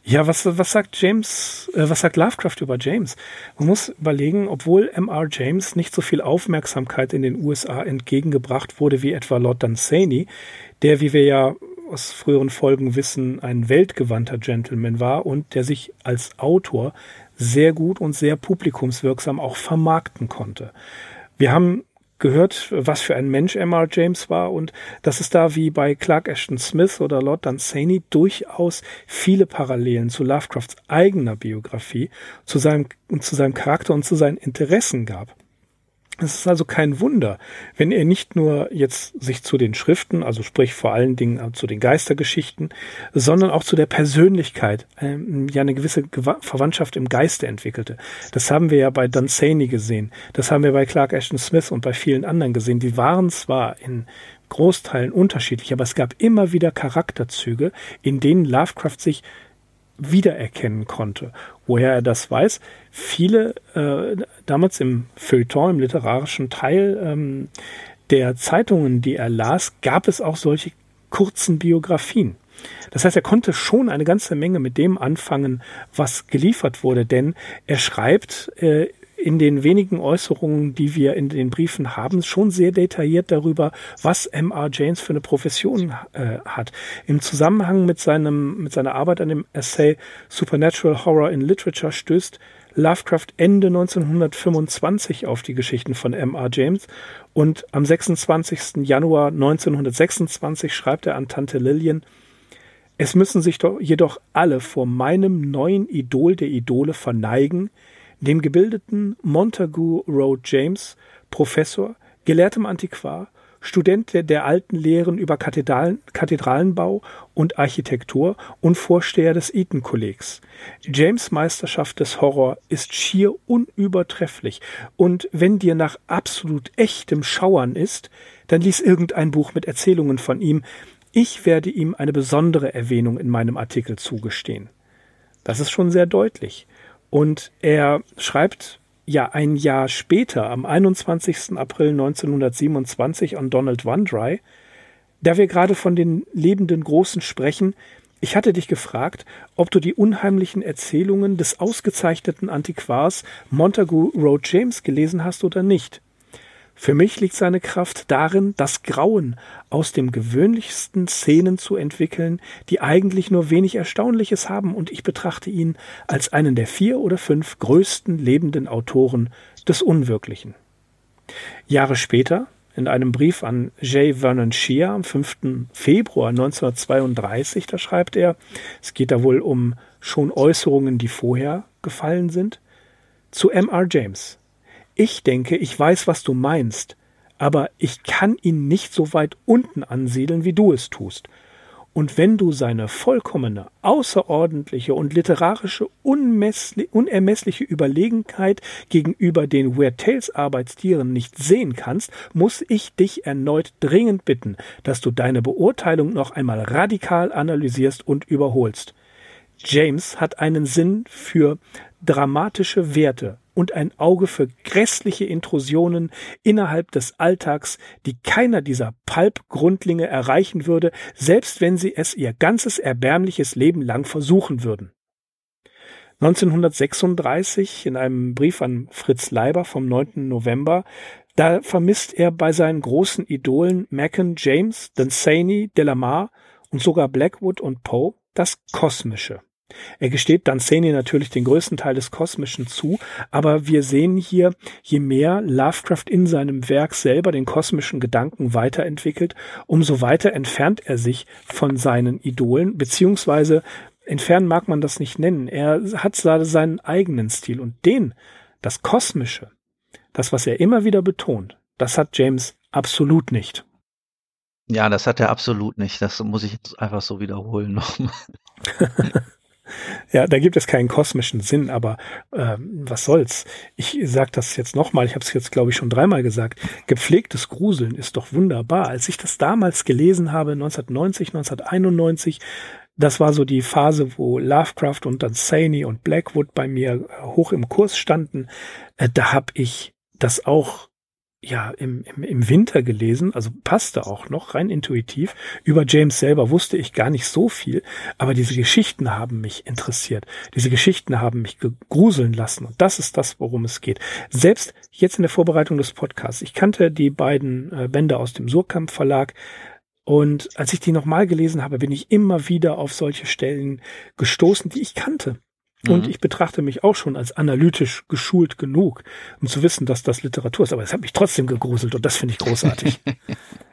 [SPEAKER 1] Ja, was, was sagt James, äh, was sagt Lovecraft über James? Man muss überlegen, obwohl M.R. James nicht so viel Aufmerksamkeit in den USA entgegengebracht wurde wie etwa Lord Dunsany, der, wie wir ja aus früheren Folgen wissen, ein weltgewandter Gentleman war und der sich als Autor sehr gut und sehr publikumswirksam auch vermarkten konnte. Wir haben gehört, was für ein Mensch M.R. James war und dass es da wie bei Clark Ashton Smith oder Lord Dunsany durchaus viele Parallelen zu Lovecrafts eigener Biografie, zu seinem, zu seinem Charakter und zu seinen Interessen gab. Es ist also kein Wunder, wenn er nicht nur jetzt sich zu den Schriften, also sprich vor allen Dingen zu den Geistergeschichten, sondern auch zu der Persönlichkeit ähm, ja eine gewisse Verwandtschaft im Geiste entwickelte. Das haben wir ja bei Dunsany gesehen, das haben wir bei Clark Ashton Smith und bei vielen anderen gesehen. Die waren zwar in Großteilen unterschiedlich, aber es gab immer wieder Charakterzüge, in denen Lovecraft sich wiedererkennen konnte. Woher er das weiß? Viele äh, damals im Feuilleton, im literarischen Teil ähm, der Zeitungen, die er las, gab es auch solche kurzen Biografien. Das heißt, er konnte schon eine ganze Menge mit dem anfangen, was geliefert wurde, denn er schreibt äh, in den wenigen Äußerungen, die wir in den Briefen haben, schon sehr detailliert darüber, was M.R. James für eine Profession äh, hat. Im Zusammenhang mit seinem, mit seiner Arbeit an dem Essay Supernatural Horror in Literature stößt Lovecraft Ende 1925 auf die Geschichten von M.R. James und am 26. Januar 1926 schreibt er an Tante Lillian, es müssen sich doch jedoch alle vor meinem neuen Idol der Idole verneigen, dem gebildeten Montagu Road James, Professor, gelehrtem Antiquar, Student der, der alten Lehren über Kathedralen, Kathedralenbau und Architektur und Vorsteher des Eton-Kollegs. James Meisterschaft des Horror ist schier unübertrefflich, und wenn dir nach absolut echtem Schauern ist, dann lies irgendein Buch mit Erzählungen von ihm. Ich werde ihm eine besondere Erwähnung in meinem Artikel zugestehen. Das ist schon sehr deutlich. Und er schreibt ja ein Jahr später, am 21. April 1927 an Donald Wandry, da wir gerade von den lebenden Großen sprechen, ich hatte dich gefragt, ob du die unheimlichen Erzählungen des ausgezeichneten Antiquars Montagu Road James gelesen hast oder nicht. Für mich liegt seine Kraft darin, das Grauen aus dem gewöhnlichsten Szenen zu entwickeln, die eigentlich nur wenig Erstaunliches haben, und ich betrachte ihn als einen der vier oder fünf größten lebenden Autoren des Unwirklichen. Jahre später, in einem Brief an J. Vernon Shea am 5. Februar 1932, da schreibt er, es geht da wohl um schon Äußerungen, die vorher gefallen sind, zu M. R. James. Ich denke, ich weiß, was du meinst, aber ich kann ihn nicht so weit unten ansiedeln, wie du es tust. Und wenn du seine vollkommene, außerordentliche und literarische unermessliche Überlegenheit gegenüber den Weird Tales Arbeitstieren nicht sehen kannst, muss ich dich erneut dringend bitten, dass du deine Beurteilung noch einmal radikal analysierst und überholst. James hat einen Sinn für dramatische Werte und ein Auge für grässliche Intrusionen innerhalb des Alltags, die keiner dieser Palp-Grundlinge erreichen würde, selbst wenn sie es ihr ganzes erbärmliches Leben lang versuchen würden. 1936 in einem Brief an Fritz Leiber vom 9. November, da vermisst er bei seinen großen Idolen Macon, James, Dunsany, Delamar und sogar Blackwood und Poe das Kosmische. Er gesteht Dunsany natürlich den größten Teil des Kosmischen zu, aber wir sehen hier, je mehr Lovecraft in seinem Werk selber den kosmischen Gedanken weiterentwickelt, umso weiter entfernt er sich von seinen Idolen, beziehungsweise entfernen mag man das nicht nennen. Er hat seinen eigenen Stil und den, das Kosmische, das, was er immer wieder betont, das hat James absolut nicht.
[SPEAKER 2] Ja, das hat er absolut nicht. Das muss ich jetzt einfach so wiederholen nochmal.
[SPEAKER 1] Ja, da gibt es keinen kosmischen Sinn, aber äh, was soll's? Ich sage das jetzt nochmal, ich habe es jetzt, glaube ich, schon dreimal gesagt. Gepflegtes Gruseln ist doch wunderbar. Als ich das damals gelesen habe, 1990, 1991, das war so die Phase, wo Lovecraft und dann Saney und Blackwood bei mir hoch im Kurs standen. Äh, da habe ich das auch ja im, im, im Winter gelesen, also passte auch noch rein intuitiv. Über James selber wusste ich gar nicht so viel, aber diese Geschichten haben mich interessiert. Diese Geschichten haben mich gegruseln lassen und das ist das, worum es geht. Selbst jetzt in der Vorbereitung des Podcasts, ich kannte die beiden äh, Bände aus dem Surkamp Verlag, und als ich die nochmal gelesen habe, bin ich immer wieder auf solche Stellen gestoßen, die ich kannte. Und mhm. ich betrachte mich auch schon als analytisch geschult genug, um zu wissen, dass das Literatur ist. Aber es hat mich trotzdem gegruselt und das finde ich großartig.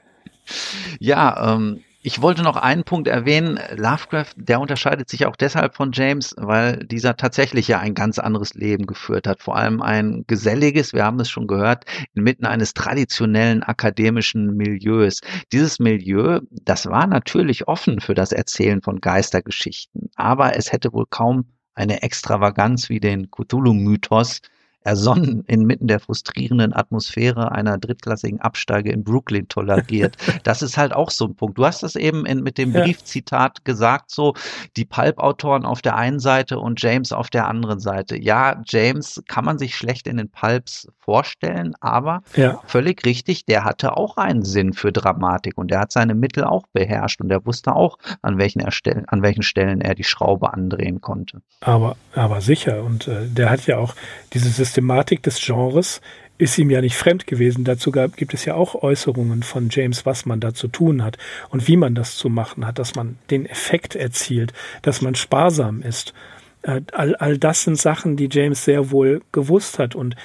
[SPEAKER 2] ja, ähm, ich wollte noch einen Punkt erwähnen. Lovecraft, der unterscheidet sich auch deshalb von James, weil dieser tatsächlich ja ein ganz anderes Leben geführt hat. Vor allem ein geselliges, wir haben es schon gehört, inmitten eines traditionellen akademischen Milieus. Dieses Milieu, das war natürlich offen für das Erzählen von Geistergeschichten, aber es hätte wohl kaum eine Extravaganz wie den Cthulhu-Mythos ersonnen inmitten der frustrierenden Atmosphäre einer drittklassigen Absteige in Brooklyn toleriert. Das ist halt auch so ein Punkt. Du hast das eben in, mit dem Briefzitat gesagt, so die Pulp-Autoren auf der einen Seite und James auf der anderen Seite. Ja, James kann man sich schlecht in den Pulps vorstellen, aber ja. völlig richtig, der hatte auch einen Sinn für Dramatik und er hat seine Mittel auch beherrscht und er wusste auch, an welchen, Erstellen, an welchen Stellen er die Schraube andrehen konnte.
[SPEAKER 1] Aber, aber sicher und äh, der hat ja auch dieses System Systematik des Genres ist ihm ja nicht fremd gewesen. Dazu gab, gibt es ja auch Äußerungen von James, was man da zu tun hat und wie man das zu machen hat, dass man den Effekt erzielt, dass man sparsam ist. Äh, all, all das sind Sachen, die James sehr wohl gewusst hat und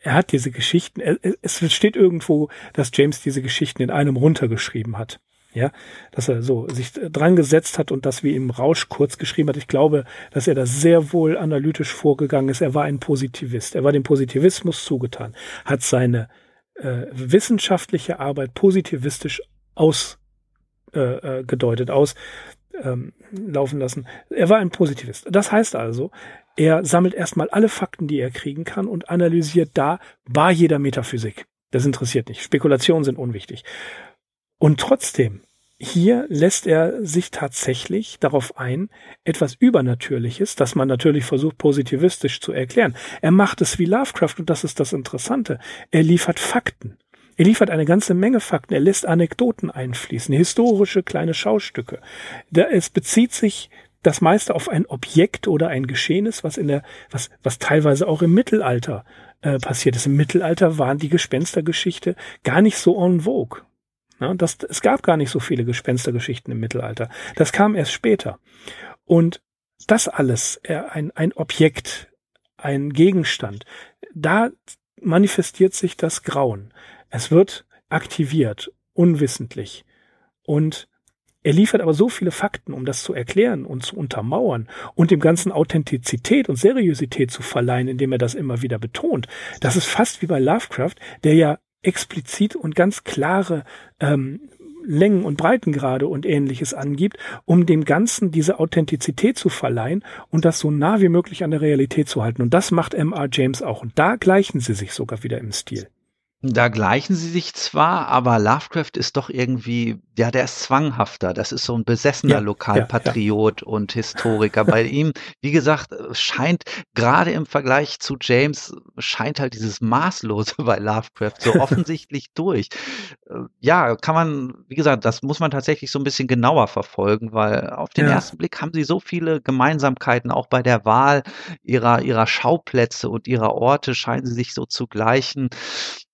[SPEAKER 1] er hat diese Geschichten, es steht irgendwo, dass James diese Geschichten in einem runtergeschrieben hat ja, dass er so sich dran gesetzt hat und das wie im Rausch kurz geschrieben hat. Ich glaube, dass er da sehr wohl analytisch vorgegangen ist. Er war ein Positivist. Er war dem Positivismus zugetan, hat seine äh, wissenschaftliche Arbeit positivistisch ausgedeutet, äh, äh aus ähm, laufen lassen. Er war ein Positivist. Das heißt also, er sammelt erstmal alle Fakten, die er kriegen kann und analysiert da bar jeder Metaphysik. Das interessiert nicht. Spekulationen sind unwichtig. Und trotzdem hier lässt er sich tatsächlich darauf ein, etwas Übernatürliches, das man natürlich versucht positivistisch zu erklären. Er macht es wie Lovecraft und das ist das Interessante. Er liefert Fakten. Er liefert eine ganze Menge Fakten. Er lässt Anekdoten einfließen, historische kleine Schaustücke. Es bezieht sich das meiste auf ein Objekt oder ein Geschehnis, was in der, was, was teilweise auch im Mittelalter äh, passiert ist. Im Mittelalter waren die Gespenstergeschichte gar nicht so en vogue. Ne? Das, es gab gar nicht so viele Gespenstergeschichten im Mittelalter. Das kam erst später. Und das alles, äh, ein, ein Objekt, ein Gegenstand, da manifestiert sich das Grauen. Es wird aktiviert, unwissentlich. Und er liefert aber so viele Fakten, um das zu erklären und zu untermauern und dem Ganzen Authentizität und Seriosität zu verleihen, indem er das immer wieder betont. Das ist fast wie bei Lovecraft, der ja explizit und ganz klare ähm, Längen und Breitengrade und ähnliches angibt, um dem Ganzen diese Authentizität zu verleihen und das so nah wie möglich an der Realität zu halten. Und das macht M.R. James auch. Und da gleichen sie sich sogar wieder im Stil.
[SPEAKER 2] Da gleichen sie sich zwar, aber Lovecraft ist doch irgendwie, ja, der ist zwanghafter. Das ist so ein besessener ja, Lokalpatriot ja, ja. und Historiker. Bei ihm, wie gesagt, scheint gerade im Vergleich zu James, scheint halt dieses Maßlose bei Lovecraft so offensichtlich durch. Äh, ja, kann man, wie gesagt, das muss man tatsächlich so ein bisschen genauer verfolgen, weil auf den ersten Blick haben sie so viele Gemeinsamkeiten, auch bei der Wahl ihrer, ihrer Schauplätze und ihrer Orte scheinen sie sich so zu gleichen.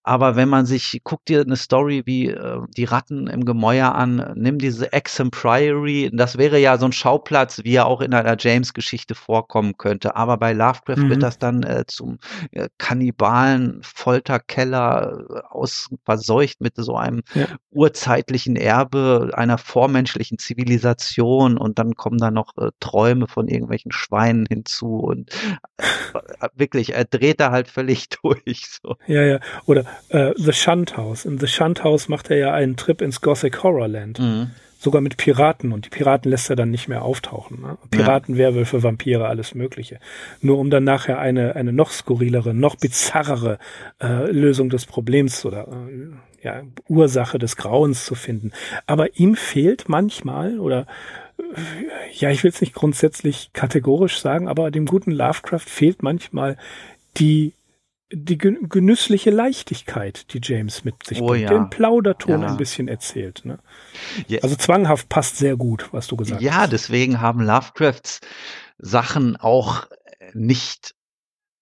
[SPEAKER 2] Aber wenn man sich, guck dir eine Story wie äh, die Ratten im Gemäuer an, nimm diese Exham Priory, das wäre ja so ein Schauplatz, wie er auch in einer James-Geschichte vorkommen könnte. Aber bei Lovecraft mhm. wird das dann äh, zum äh, Kannibalen, Folterkeller, äh, aus, verseucht mit so einem ja. urzeitlichen Erbe einer vormenschlichen Zivilisation und dann kommen da noch äh, Träume von irgendwelchen Schweinen hinzu und äh, wirklich, er dreht da halt völlig durch. So.
[SPEAKER 1] Ja, ja. Oder äh, The Shunt House. In The Shunt House macht er ja einen Trip ins Gothic Horrorland. Mhm. Sogar mit Piraten. Und die Piraten lässt er dann nicht mehr auftauchen. Ne? Piraten, ja. Werwölfe, Vampire, alles Mögliche. Nur um dann nachher eine, eine noch skurrilere, noch bizarrere äh, Lösung des Problems oder äh, ja, Ursache des Grauens zu finden. Aber ihm fehlt manchmal oder ja, ich will es nicht grundsätzlich kategorisch sagen, aber dem guten Lovecraft fehlt manchmal die die genüssliche Leichtigkeit, die James mit sich
[SPEAKER 2] oh, bringt,
[SPEAKER 1] ja. den Plauderton ja. ein bisschen erzählt. Ne? Ja. Also zwanghaft passt sehr gut, was du gesagt
[SPEAKER 2] hast. Ja, deswegen haben Lovecrafts Sachen auch nicht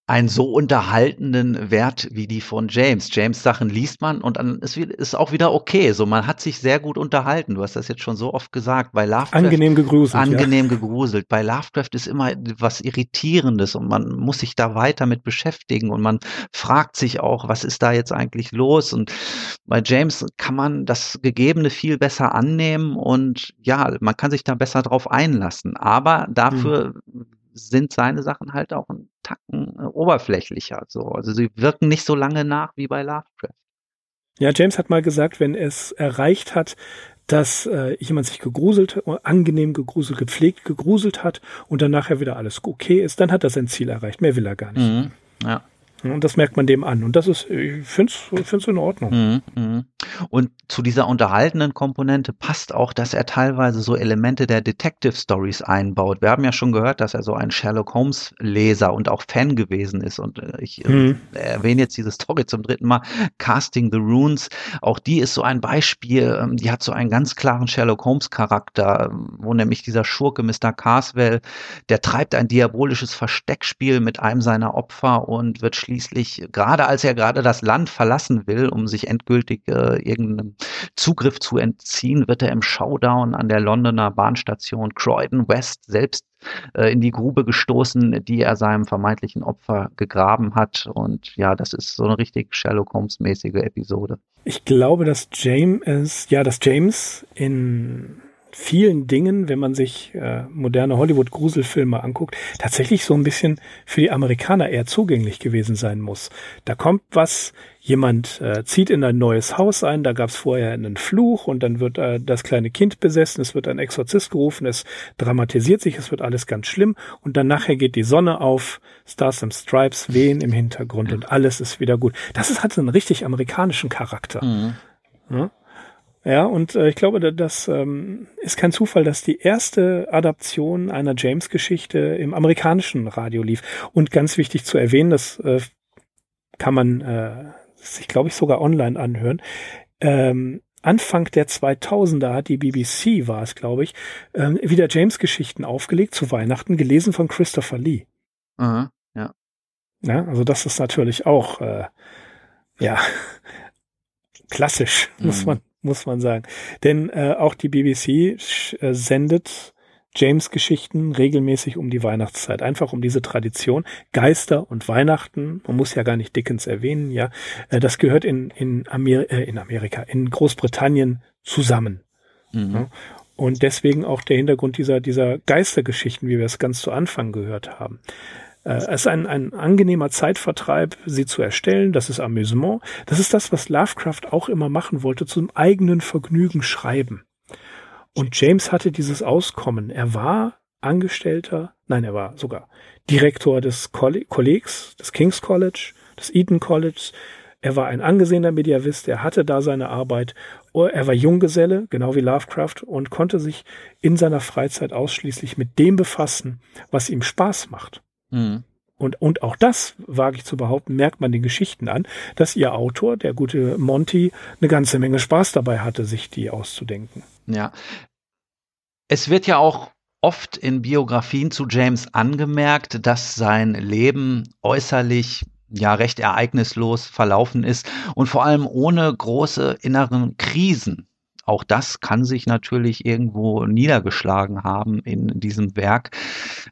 [SPEAKER 2] einen so unterhaltenden Wert wie die von James. James Sachen liest man und dann ist, ist auch wieder okay. So, man hat sich sehr gut unterhalten. Du hast das jetzt schon so oft gesagt. Bei Lovecraft.
[SPEAKER 1] Angenehm gegruselt.
[SPEAKER 2] Angenehm ja. gegruselt. Bei Lovecraft ist immer was Irritierendes und man muss sich da weiter mit beschäftigen und man fragt sich auch, was ist da jetzt eigentlich los? Und bei James kann man das Gegebene viel besser annehmen und ja, man kann sich da besser drauf einlassen. Aber dafür mhm sind seine Sachen halt auch ein Tacken äh, oberflächlicher. So. Also sie wirken nicht so lange nach wie bei Lovecraft.
[SPEAKER 1] Ja, James hat mal gesagt, wenn es erreicht hat, dass äh, jemand sich gegruselt, angenehm gegruselt, gepflegt gegruselt hat und dann nachher wieder alles okay ist, dann hat er sein Ziel erreicht. Mehr will er gar nicht. Mhm. Ja. Und das merkt man dem an. Und das ist, ich finde es in Ordnung. Mhm,
[SPEAKER 2] mh. Und zu dieser unterhaltenden Komponente passt auch, dass er teilweise so Elemente der Detective Stories einbaut. Wir haben ja schon gehört, dass er so ein Sherlock Holmes Leser und auch Fan gewesen ist. Und äh, ich mhm. erwähne jetzt diese Story zum dritten Mal. Casting the Runes. Auch die ist so ein Beispiel. Ähm, die hat so einen ganz klaren Sherlock Holmes Charakter, wo nämlich dieser Schurke Mr. Carswell, der treibt ein diabolisches Versteckspiel mit einem seiner Opfer und wird schließlich schließlich, gerade als er gerade das Land verlassen will, um sich endgültig äh, irgendeinem Zugriff zu entziehen, wird er im Showdown an der Londoner Bahnstation Croydon West selbst äh, in die Grube gestoßen, die er seinem vermeintlichen Opfer gegraben hat. Und ja, das ist so eine richtig Sherlock Holmes-mäßige Episode.
[SPEAKER 1] Ich glaube, dass James, ja, dass James in vielen Dingen, wenn man sich äh, moderne Hollywood-Gruselfilme anguckt, tatsächlich so ein bisschen für die Amerikaner eher zugänglich gewesen sein muss. Da kommt was, jemand äh, zieht in ein neues Haus ein, da gab es vorher einen Fluch und dann wird äh, das kleine Kind besessen, es wird ein Exorzist gerufen, es dramatisiert sich, es wird alles ganz schlimm und dann nachher geht die Sonne auf, Stars and Stripes wehen im Hintergrund und alles ist wieder gut. Das ist, hat so einen richtig amerikanischen Charakter. Mhm. Ja? Ja, und äh, ich glaube, das ähm, ist kein Zufall, dass die erste Adaption einer James-Geschichte im amerikanischen Radio lief. Und ganz wichtig zu erwähnen, das äh, kann man äh, sich, glaube ich, sogar online anhören. Ähm, Anfang der 2000er hat die BBC, war es, glaube ich, ähm, wieder James-Geschichten aufgelegt zu Weihnachten, gelesen von Christopher Lee.
[SPEAKER 2] Aha, ja.
[SPEAKER 1] Ja, also das ist natürlich auch, äh, ja, klassisch, mhm. muss man muss man sagen. Denn äh, auch die BBC äh, sendet James-Geschichten regelmäßig um die Weihnachtszeit, einfach um diese Tradition. Geister und Weihnachten, man muss ja gar nicht Dickens erwähnen, ja, äh, das gehört in, in, Amer äh, in Amerika, in Großbritannien zusammen. Mhm. Ja? Und deswegen auch der Hintergrund dieser, dieser Geistergeschichten, wie wir es ganz zu Anfang gehört haben. Äh, es ist ein, ein angenehmer Zeitvertreib, sie zu erstellen. Das ist Amüsement. Das ist das, was Lovecraft auch immer machen wollte, zum eigenen Vergnügen schreiben. Und James hatte dieses Auskommen. Er war Angestellter, nein, er war sogar Direktor des Kollegs, des King's College, des Eton College. Er war ein angesehener Mediavist, er hatte da seine Arbeit. Er war Junggeselle, genau wie Lovecraft, und konnte sich in seiner Freizeit ausschließlich mit dem befassen, was ihm Spaß macht. Mhm. Und, und auch das, wage ich zu behaupten, merkt man den Geschichten an, dass ihr Autor, der gute Monty, eine ganze Menge Spaß dabei hatte, sich die auszudenken.
[SPEAKER 2] Ja. Es wird ja auch oft in Biografien zu James angemerkt, dass sein Leben äußerlich ja recht ereignislos verlaufen ist und vor allem ohne große inneren Krisen auch das kann sich natürlich irgendwo niedergeschlagen haben in diesem Werk.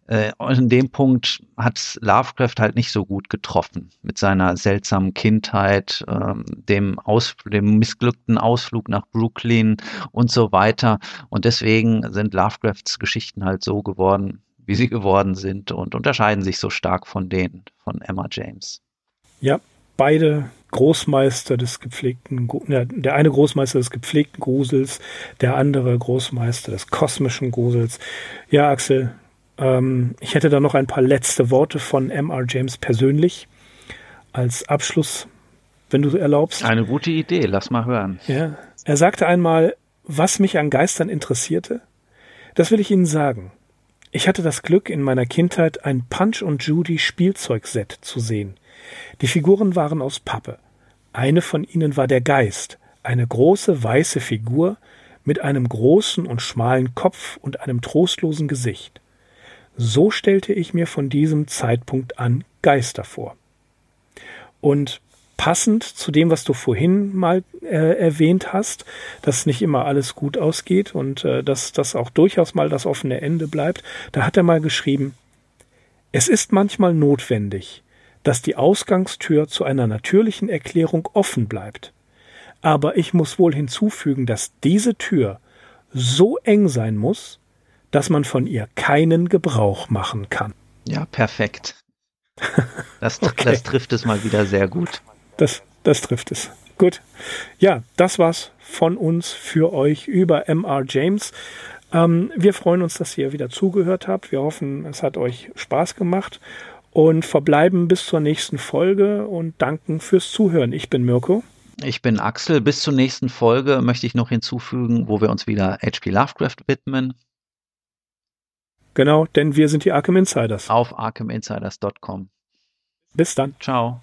[SPEAKER 2] Äh, und in dem Punkt hat Lovecraft halt nicht so gut getroffen mit seiner seltsamen Kindheit, ähm, dem, Aus dem missglückten Ausflug nach Brooklyn und so weiter. Und deswegen sind Lovecrafts Geschichten halt so geworden, wie sie geworden sind und unterscheiden sich so stark von denen von Emma James.
[SPEAKER 1] Ja, beide Großmeister des gepflegten, der eine Großmeister des gepflegten Grusels, der andere Großmeister des kosmischen Grusels. Ja, Axel, ähm, ich hätte da noch ein paar letzte Worte von M.R. James persönlich als Abschluss, wenn du erlaubst.
[SPEAKER 2] Eine gute Idee, lass mal hören.
[SPEAKER 1] Ja, er sagte einmal, was mich an Geistern interessierte, das will ich Ihnen sagen. Ich hatte das Glück, in meiner Kindheit ein Punch und Judy Spielzeugset zu sehen. Die Figuren waren aus Pappe. Eine von ihnen war der Geist, eine große weiße Figur mit einem großen und schmalen Kopf und einem trostlosen Gesicht. So stellte ich mir von diesem Zeitpunkt an Geister vor. Und passend zu dem, was du vorhin mal äh, erwähnt hast, dass nicht immer alles gut ausgeht und äh, dass das auch durchaus mal das offene Ende bleibt, da hat er mal geschrieben, es ist manchmal notwendig, dass die Ausgangstür zu einer natürlichen Erklärung offen bleibt. Aber ich muss wohl hinzufügen, dass diese Tür so eng sein muss, dass man von ihr keinen Gebrauch machen kann.
[SPEAKER 2] Ja, perfekt. Das, okay. das trifft es mal wieder sehr gut.
[SPEAKER 1] Das, das trifft es. Gut. Ja, das war's von uns für euch über MR James. Ähm, wir freuen uns, dass ihr wieder zugehört habt. Wir hoffen, es hat euch Spaß gemacht und verbleiben bis zur nächsten Folge und danken fürs Zuhören. Ich bin Mirko.
[SPEAKER 2] Ich bin Axel. Bis zur nächsten Folge möchte ich noch hinzufügen, wo wir uns wieder H.P. Lovecraft widmen.
[SPEAKER 1] Genau, denn wir sind die Arkham Insiders.
[SPEAKER 2] Auf arkhaminsiders.com.
[SPEAKER 1] Bis dann.
[SPEAKER 2] Ciao.